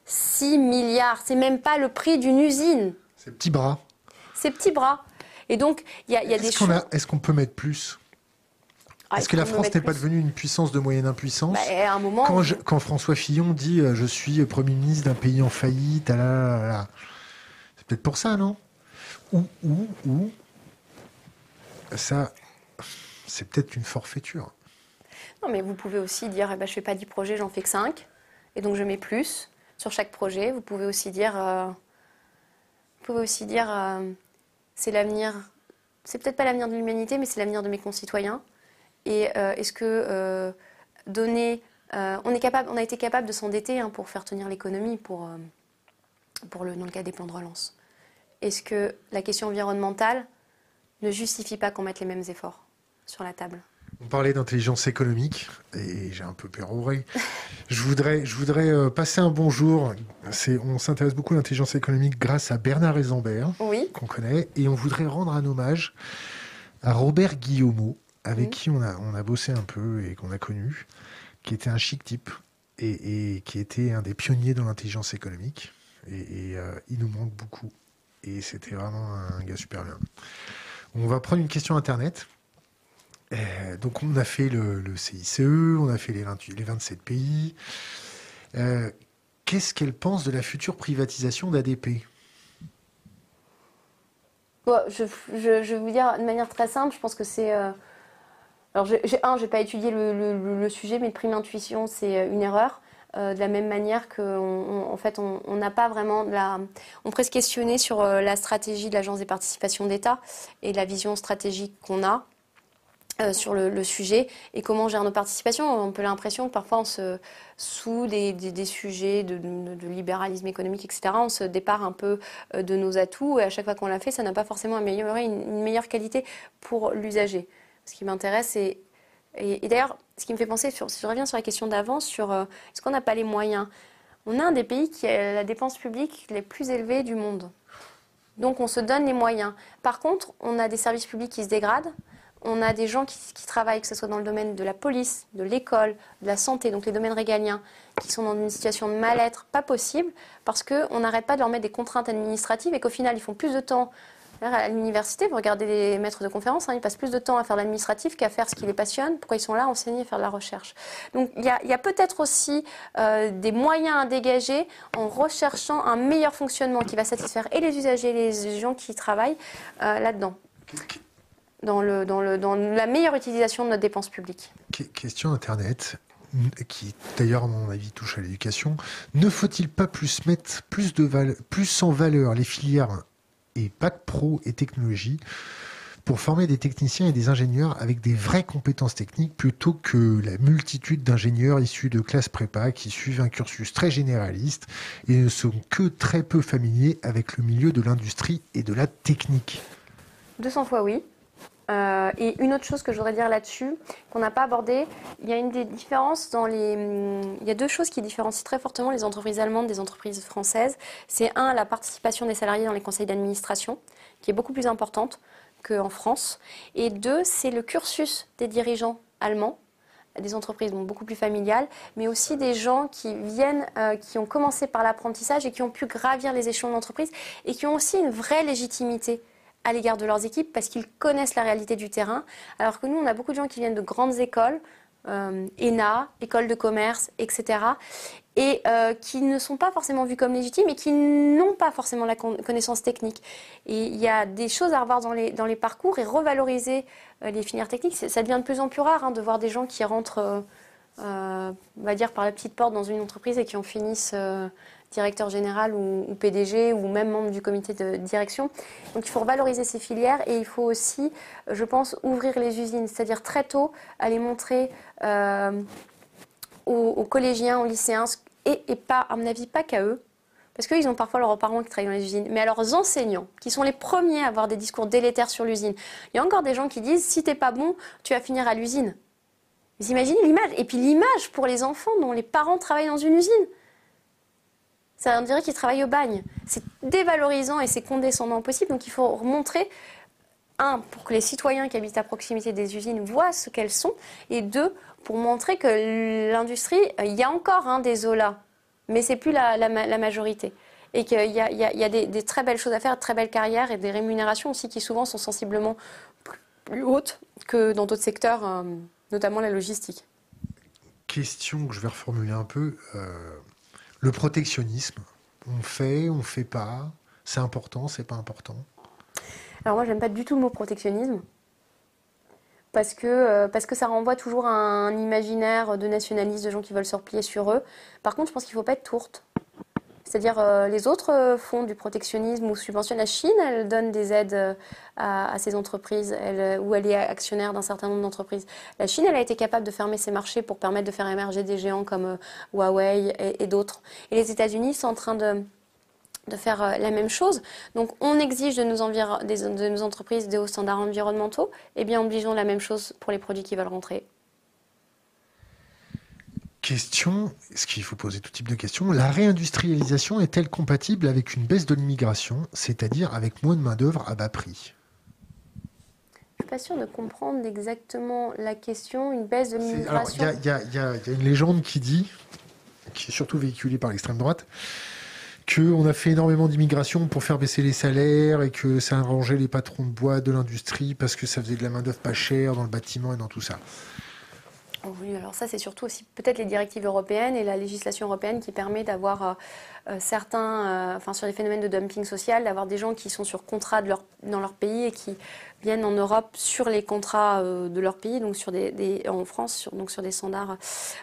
6 milliards. C'est même pas le prix d'une usine. Ces petits bras. Ces petits bras. Et donc, il y a, des choses. Est-ce qu'on peut mettre plus? Ah, Est-ce que la France n'est pas devenue une puissance de moyenne impuissance? Bah, un moment, quand, François Fillon dit euh, je suis Premier ministre d'un pays en faillite, ah c'est peut-être pour ça, non? Ou, ou, ou, ça, c'est peut-être une forfaiture. Non, mais vous pouvez aussi dire eh ben, je ne fais pas 10 projets, j'en fais que 5, et donc je mets plus sur chaque projet. Vous pouvez aussi dire, euh, vous pouvez aussi dire, euh, c'est l'avenir. C'est peut-être pas l'avenir de l'humanité, mais c'est l'avenir de mes concitoyens. Et euh, est-ce que donner, on est capable, on a été capable de s'endetter hein, pour faire tenir l'économie, pour, le dans le cas des plans de relance. Est-ce que la question environnementale ne justifie pas qu'on mette les mêmes efforts sur la table? On parlait d'intelligence économique et j'ai un peu péroré. je voudrais, je voudrais euh, passer un bonjour. On s'intéresse beaucoup à l'intelligence économique grâce à Bernard Ezambert, qu'on connaît, et on voudrait rendre un hommage à Robert Guillaumeau, avec qui on a, on a bossé un peu et qu'on a connu, qui était un chic type et, qui était un des pionniers dans l'intelligence économique. Et, euh, il nous manque beaucoup. Et c'était vraiment un gars super bien. On va prendre une question Internet. Euh, donc on a fait le, CICE, on a fait les, 28, les 27 pays. Euh, qu'est-ce qu'elle pense de la future privatisation d'ADP je, vais vous dire de manière très simple, je pense que c'est... Euh, alors, j'ai, un, je n'ai pas étudié le, sujet, mais de prime intuition, c'est une erreur. de la même manière qu'en en fait, on n'a pas vraiment la. On pourrait se questionner sur la stratégie de l'Agence des participations d'État et la vision stratégique qu'on a. Euh, sur le, sujet et comment on gère nos participations. On peut l'impression que parfois, on se, sous des, des, sujets de, de, libéralisme économique, etc., on se départ un peu euh, de nos atouts et à chaque fois qu'on l'a fait, ça n'a pas forcément amélioré une, meilleure qualité pour l'usager. Ce qui m'intéresse, c'est. Et, d'ailleurs, ce qui me fait penser, sur, si je reviens sur la question d'avant, sur euh, est-ce qu'on n'a pas les moyens? On a un des pays qui a la dépense publique les plus élevées du monde. Donc on se donne les moyens. Par contre, on a des services publics qui se dégradent on a des gens qui, travaillent, que ce soit dans le domaine de la police, de l'école, de la santé, donc les domaines régaliens, qui sont dans une situation de mal-être pas possible, parce qu'on n'arrête pas de leur mettre des contraintes administratives et qu'au final, ils font plus de temps à l'université. Vous regardez les maîtres de conférences, hein, ils passent plus de temps à faire l'administratif qu'à faire ce qui les passionne. Pourquoi ils sont là, enseigner et faire de la recherche? Donc il y a, peut-être aussi euh, des moyens à dégager en recherchant un meilleur fonctionnement qui va satisfaire et les usagers et les gens qui travaillent euh, là-dedans dans, le, dans, le, dans la meilleure utilisation de notre dépense publique. Question Internet qui d'ailleurs à mon avis touche à l'éducation, ne faut-il pas plus mettre plus, de plus en valeur les filières et bac pro et technologie pour former des techniciens et des ingénieurs avec des vraies compétences techniques plutôt que la multitude d'ingénieurs issus de classes prépa qui suivent un cursus très généraliste et ne sont que très peu familiers avec le milieu de l'industrie et de la technique? 200 fois oui. Euh, et une autre chose que je voudrais dire là-dessus, qu'on n'a pas abordé, il y a une des différences dans les. Hum, il y a deux choses qui différencient très fortement les entreprises allemandes des entreprises françaises. C'est un, la participation des salariés dans les conseils d'administration, qui est beaucoup plus importante qu'en France. Et deux, c'est le cursus des dirigeants allemands des entreprises beaucoup plus familiales, mais aussi des gens qui viennent, euh, qui ont commencé par l'apprentissage et qui ont pu gravir les échelons d'entreprise et qui ont aussi une vraie légitimité à l'égard de leurs équipes parce qu'ils connaissent la réalité du terrain. Alors que nous, on a beaucoup de gens qui viennent de grandes écoles, euh, ENA, école de commerce, etc. Et euh, qui ne sont pas forcément vus comme légitimes et qui n'ont pas forcément la connaissance technique. Et il y a des choses à revoir dans les, dans les parcours et revaloriser euh, les filières techniques. Ça devient de plus en plus rare hein, de voir des gens qui rentrent on va dire, par la petite porte dans une entreprise et qui en finissent directeur général ou, PDG ou même membre du comité de direction. Donc il faut valoriser ces filières et il faut aussi, je pense, ouvrir les usines, c'est-à-dire très tôt aller montrer euh, aux, collégiens, aux lycéens, et, pas, à mon avis, pas qu'à eux, parce qu'ils ont parfois leurs parents qui travaillent dans les usines, mais à leurs enseignants, qui sont les premiers à avoir des discours délétères sur l'usine. Il y a encore des gens qui disent si t'es pas bon, tu vas finir à l'usine. Vous imaginez l'image? Et puis l'image pour les enfants dont les parents travaillent dans une usine. Ça dirait qu'ils travaillent au bagne. C'est dévalorisant et c'est condescendant possible. Donc il faut montrer, un, pour que les citoyens qui habitent à proximité des usines voient ce qu'elles sont, et deux, pour montrer que l'industrie, il y a encore hein, des zolas, mais c'est plus la, majorité. Et qu'il y a, des, très belles choses à faire, de très belles carrières et des rémunérations aussi qui souvent sont sensiblement plus, hautes que dans d'autres secteurs, euh, notamment la logistique. Question que je vais reformuler un peu. Euh, le protectionnisme, on fait, on fait pas, c'est important, c'est pas important? Alors moi, j'aime pas du tout le mot protectionnisme. Parce que, euh, parce que ça renvoie toujours à un imaginaire de nationalistes, de gens qui veulent se replier sur eux. Par contre, je pense qu'il ne faut pas être tourte. C'est-à-dire, euh, les autres euh, font du protectionnisme ou subventionnent. La Chine, elle donne des aides euh, à, ces entreprises, elle, ou elle est actionnaire d'un certain nombre d'entreprises. La Chine, elle a été capable de fermer ses marchés pour permettre de faire émerger des géants comme Huawei et, d'autres. Et les États-Unis sont en train de, faire la même chose. Donc, on exige de nos, de nos entreprises des hauts standards environnementaux. Eh bien, obligeons la même chose pour les produits qui veulent rentrer question, ce qu'il faut poser tout type de questions, la réindustrialisation est-elle compatible avec une baisse de l'immigration, c'est-à-dire avec moins de main-d'œuvre à bas prix? Je suis pas sûre de comprendre exactement la question, une baisse de l'immigration. Il y, a une légende qui dit, qui est surtout véhiculée par l'extrême droite, qu'on a fait énormément d'immigration pour faire baisser les salaires et que ça a arrangé les patrons de bois de l'industrie parce que ça faisait de la main-d'œuvre pas chère dans le bâtiment et dans tout ça. Alors ça c'est surtout aussi peut-être les directives européennes et la législation européenne qui permet d'avoir euh, euh, certains, euh, enfin sur les phénomènes de dumping social, d'avoir des gens qui sont sur contrat dans leur pays et qui viennent en Europe sur les contrats de leur pays, donc en France, donc sur des standards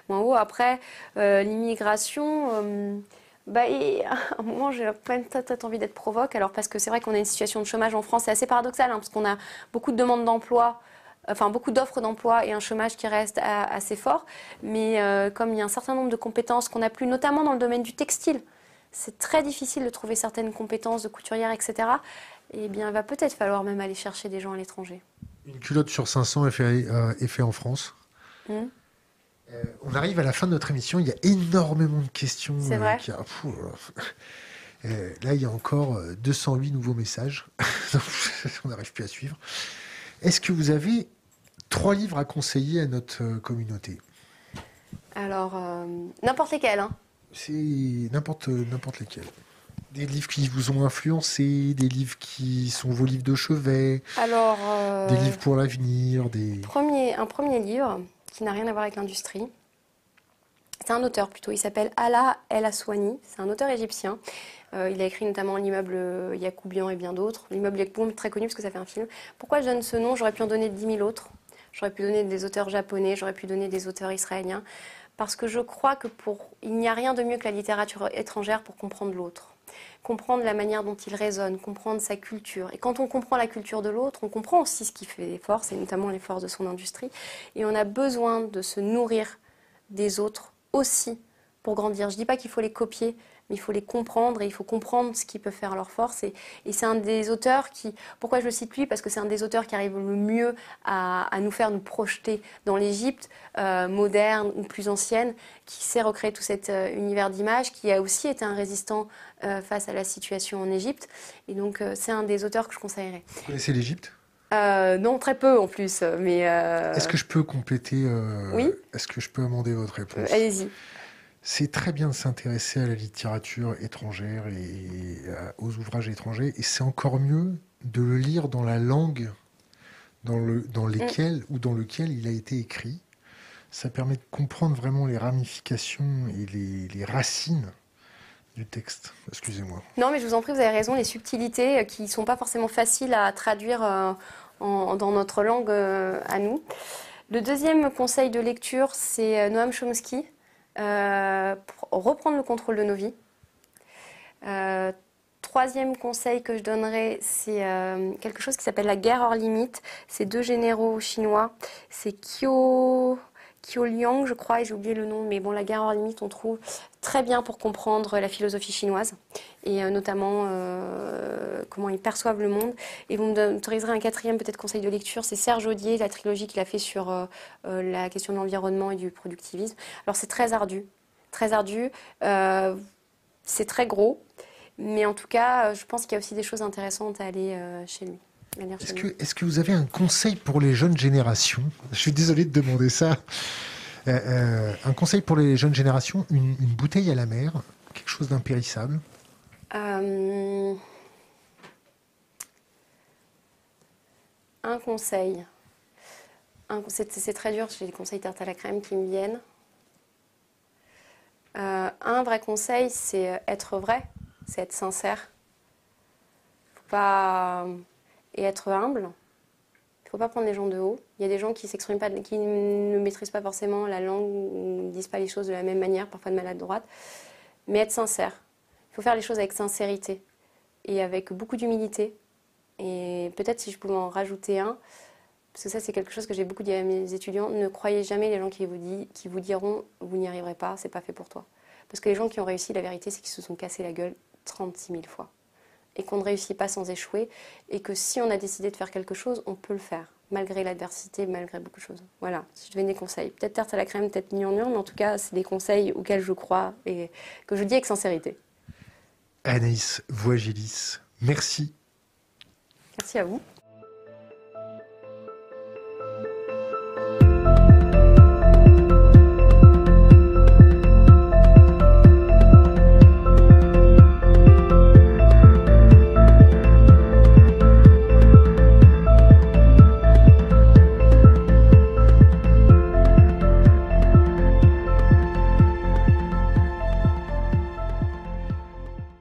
moins hauts. Après, l'immigration. Bah, à un moment, j'ai peut-être envie d'être provoque, alors parce que c'est vrai qu'on a une situation de chômage en France, c'est assez paradoxal, hein, parce qu'on a beaucoup de demandes d'emploi enfin beaucoup d'offres d'emploi et un chômage qui reste assez fort. Mais euh, comme il y a un certain nombre de compétences qu'on n'a plus, notamment dans le domaine du textile, c'est très difficile de trouver certaines compétences de couturière, etc. Eh bien, il va peut-être falloir même aller chercher des gens à l'étranger. Une culotte sur 500 est faite fait en France. Hmm. Euh, on arrive à la fin de notre émission. Il y a énormément de questions. C'est vrai. là, il y a encore 208 nouveaux messages. on n'arrive plus à suivre. Est-ce que vous avez trois livres à conseiller à notre euh, communauté? Alors, euh, n'importe lesquels. Hein. C'est n'importe, n'importe lesquels. Des livres qui vous ont influencé, des livres qui sont vos livres de chevet, Alors, euh, des livres pour l'avenir. Des... Premier, un premier livre qui n'a rien à voir avec l'industrie. C'est un auteur plutôt, il s'appelle Allah El Aswani, c'est un auteur égyptien. Euh, il a écrit notamment l'immeuble Yacoubian et bien d'autres. L'immeuble Yacoubian, très connu parce que ça fait un film. Pourquoi je donne ce nom? J'aurais pu en donner 10 000 autres. J'aurais pu donner des auteurs japonais, j'aurais pu donner des auteurs israéliens. Parce que je crois que pour... il n'y a rien de mieux que la littérature étrangère pour comprendre l'autre comprendre la manière dont il résonne, comprendre sa culture. Et quand on comprend la culture de l'autre, on comprend aussi ce qui fait les forces, et notamment les forces de son industrie. Et on a besoin de se nourrir des autres aussi pour grandir. Je ne dis pas qu'il faut les copier, il faut les comprendre et il faut comprendre ce qui peut faire leur force. Et, c'est un des auteurs qui, pourquoi je le cite lui? Parce que c'est un des auteurs qui arrive le mieux à, nous faire nous projeter dans l'Égypte euh, moderne ou plus ancienne, qui sait recréer tout cet euh, univers d'images, qui a aussi été un résistant euh, face à la situation en Égypte. Et donc c'est un des auteurs que je conseillerais. Vous connaissez l'Égypte? Non, très peu en plus, mais. Est-ce que je peux compléter Oui. Est-ce que je peux amender votre réponse? Allez-y c'est très bien de s'intéresser à la littérature étrangère et aux ouvrages étrangers, et c'est encore mieux de le lire dans la langue dans, le, dans lesquelles ou dans lequel il a été écrit. Ça permet de comprendre vraiment les ramifications et les, racines du texte. Excusez-moi. Non, mais je vous en prie, vous avez raison, les subtilités euh, qui ne sont pas forcément faciles à traduire euh, dans notre langue euh, à nous. Le deuxième conseil de lecture, c'est Noam Chomsky, reprendre le contrôle de nos vies. Troisième conseil que je donnerais, c'est quelque chose qui s'appelle la guerre hors limite. C'est deux généraux chinois. C'est Kyo, Kyo Liang, je crois, et j'ai oublié le nom, mais bon, la guerre hors limite, on trouve très bien pour comprendre la philosophie chinoise et euh, notamment euh, comment ils perçoivent le monde. Et vous m'autoriserez un quatrième peut-être conseil de lecture, c'est Serge Audier, la trilogie qu'il a fait sur euh, la question de l'environnement et du productivisme. Alors c'est très ardu, très ardu, c'est très gros, mais en tout cas, je pense qu'il y a aussi des choses intéressantes à aller chez lui. Est-ce que, est que, vous avez un conseil pour les jeunes générations? Je suis désolé de demander ça. Euh, euh, un conseil pour les jeunes générations? Une, bouteille à la mer, quelque chose d'impérissable? Euh, Un conseil. C'est très dur, j'ai des conseils tarte à la crème qui me viennent. un vrai conseil, c'est être vrai, c'est être sincère. Faut pas et être humble. Il ne faut pas prendre les gens de haut. Il y a des gens qui pas, qui ne maîtrisent pas forcément la langue ne disent pas les choses de la même manière, parfois de maladroite. Mais être sincère. Il faut faire les choses avec sincérité et avec beaucoup d'humilité. Et peut-être si je pouvais en rajouter un, parce que ça c'est quelque chose que j'ai beaucoup dit à mes étudiants, ne croyez jamais les gens qui vous, qui vous diront vous n'y arriverez pas, c'est pas fait pour toi. Parce que les gens qui ont réussi, la vérité c'est qu'ils se sont cassés la gueule 36 000 fois et qu'on ne réussit pas sans échouer, et que si on a décidé de faire quelque chose, on peut le faire, malgré l'adversité, malgré beaucoup de choses. Voilà, si je donnais des conseils. Peut-être tarte à la crème, peut-être en mais en tout cas, c'est des conseils auxquels je crois et que je dis avec sincérité. Anaïs Voigelis, merci. Merci à vous.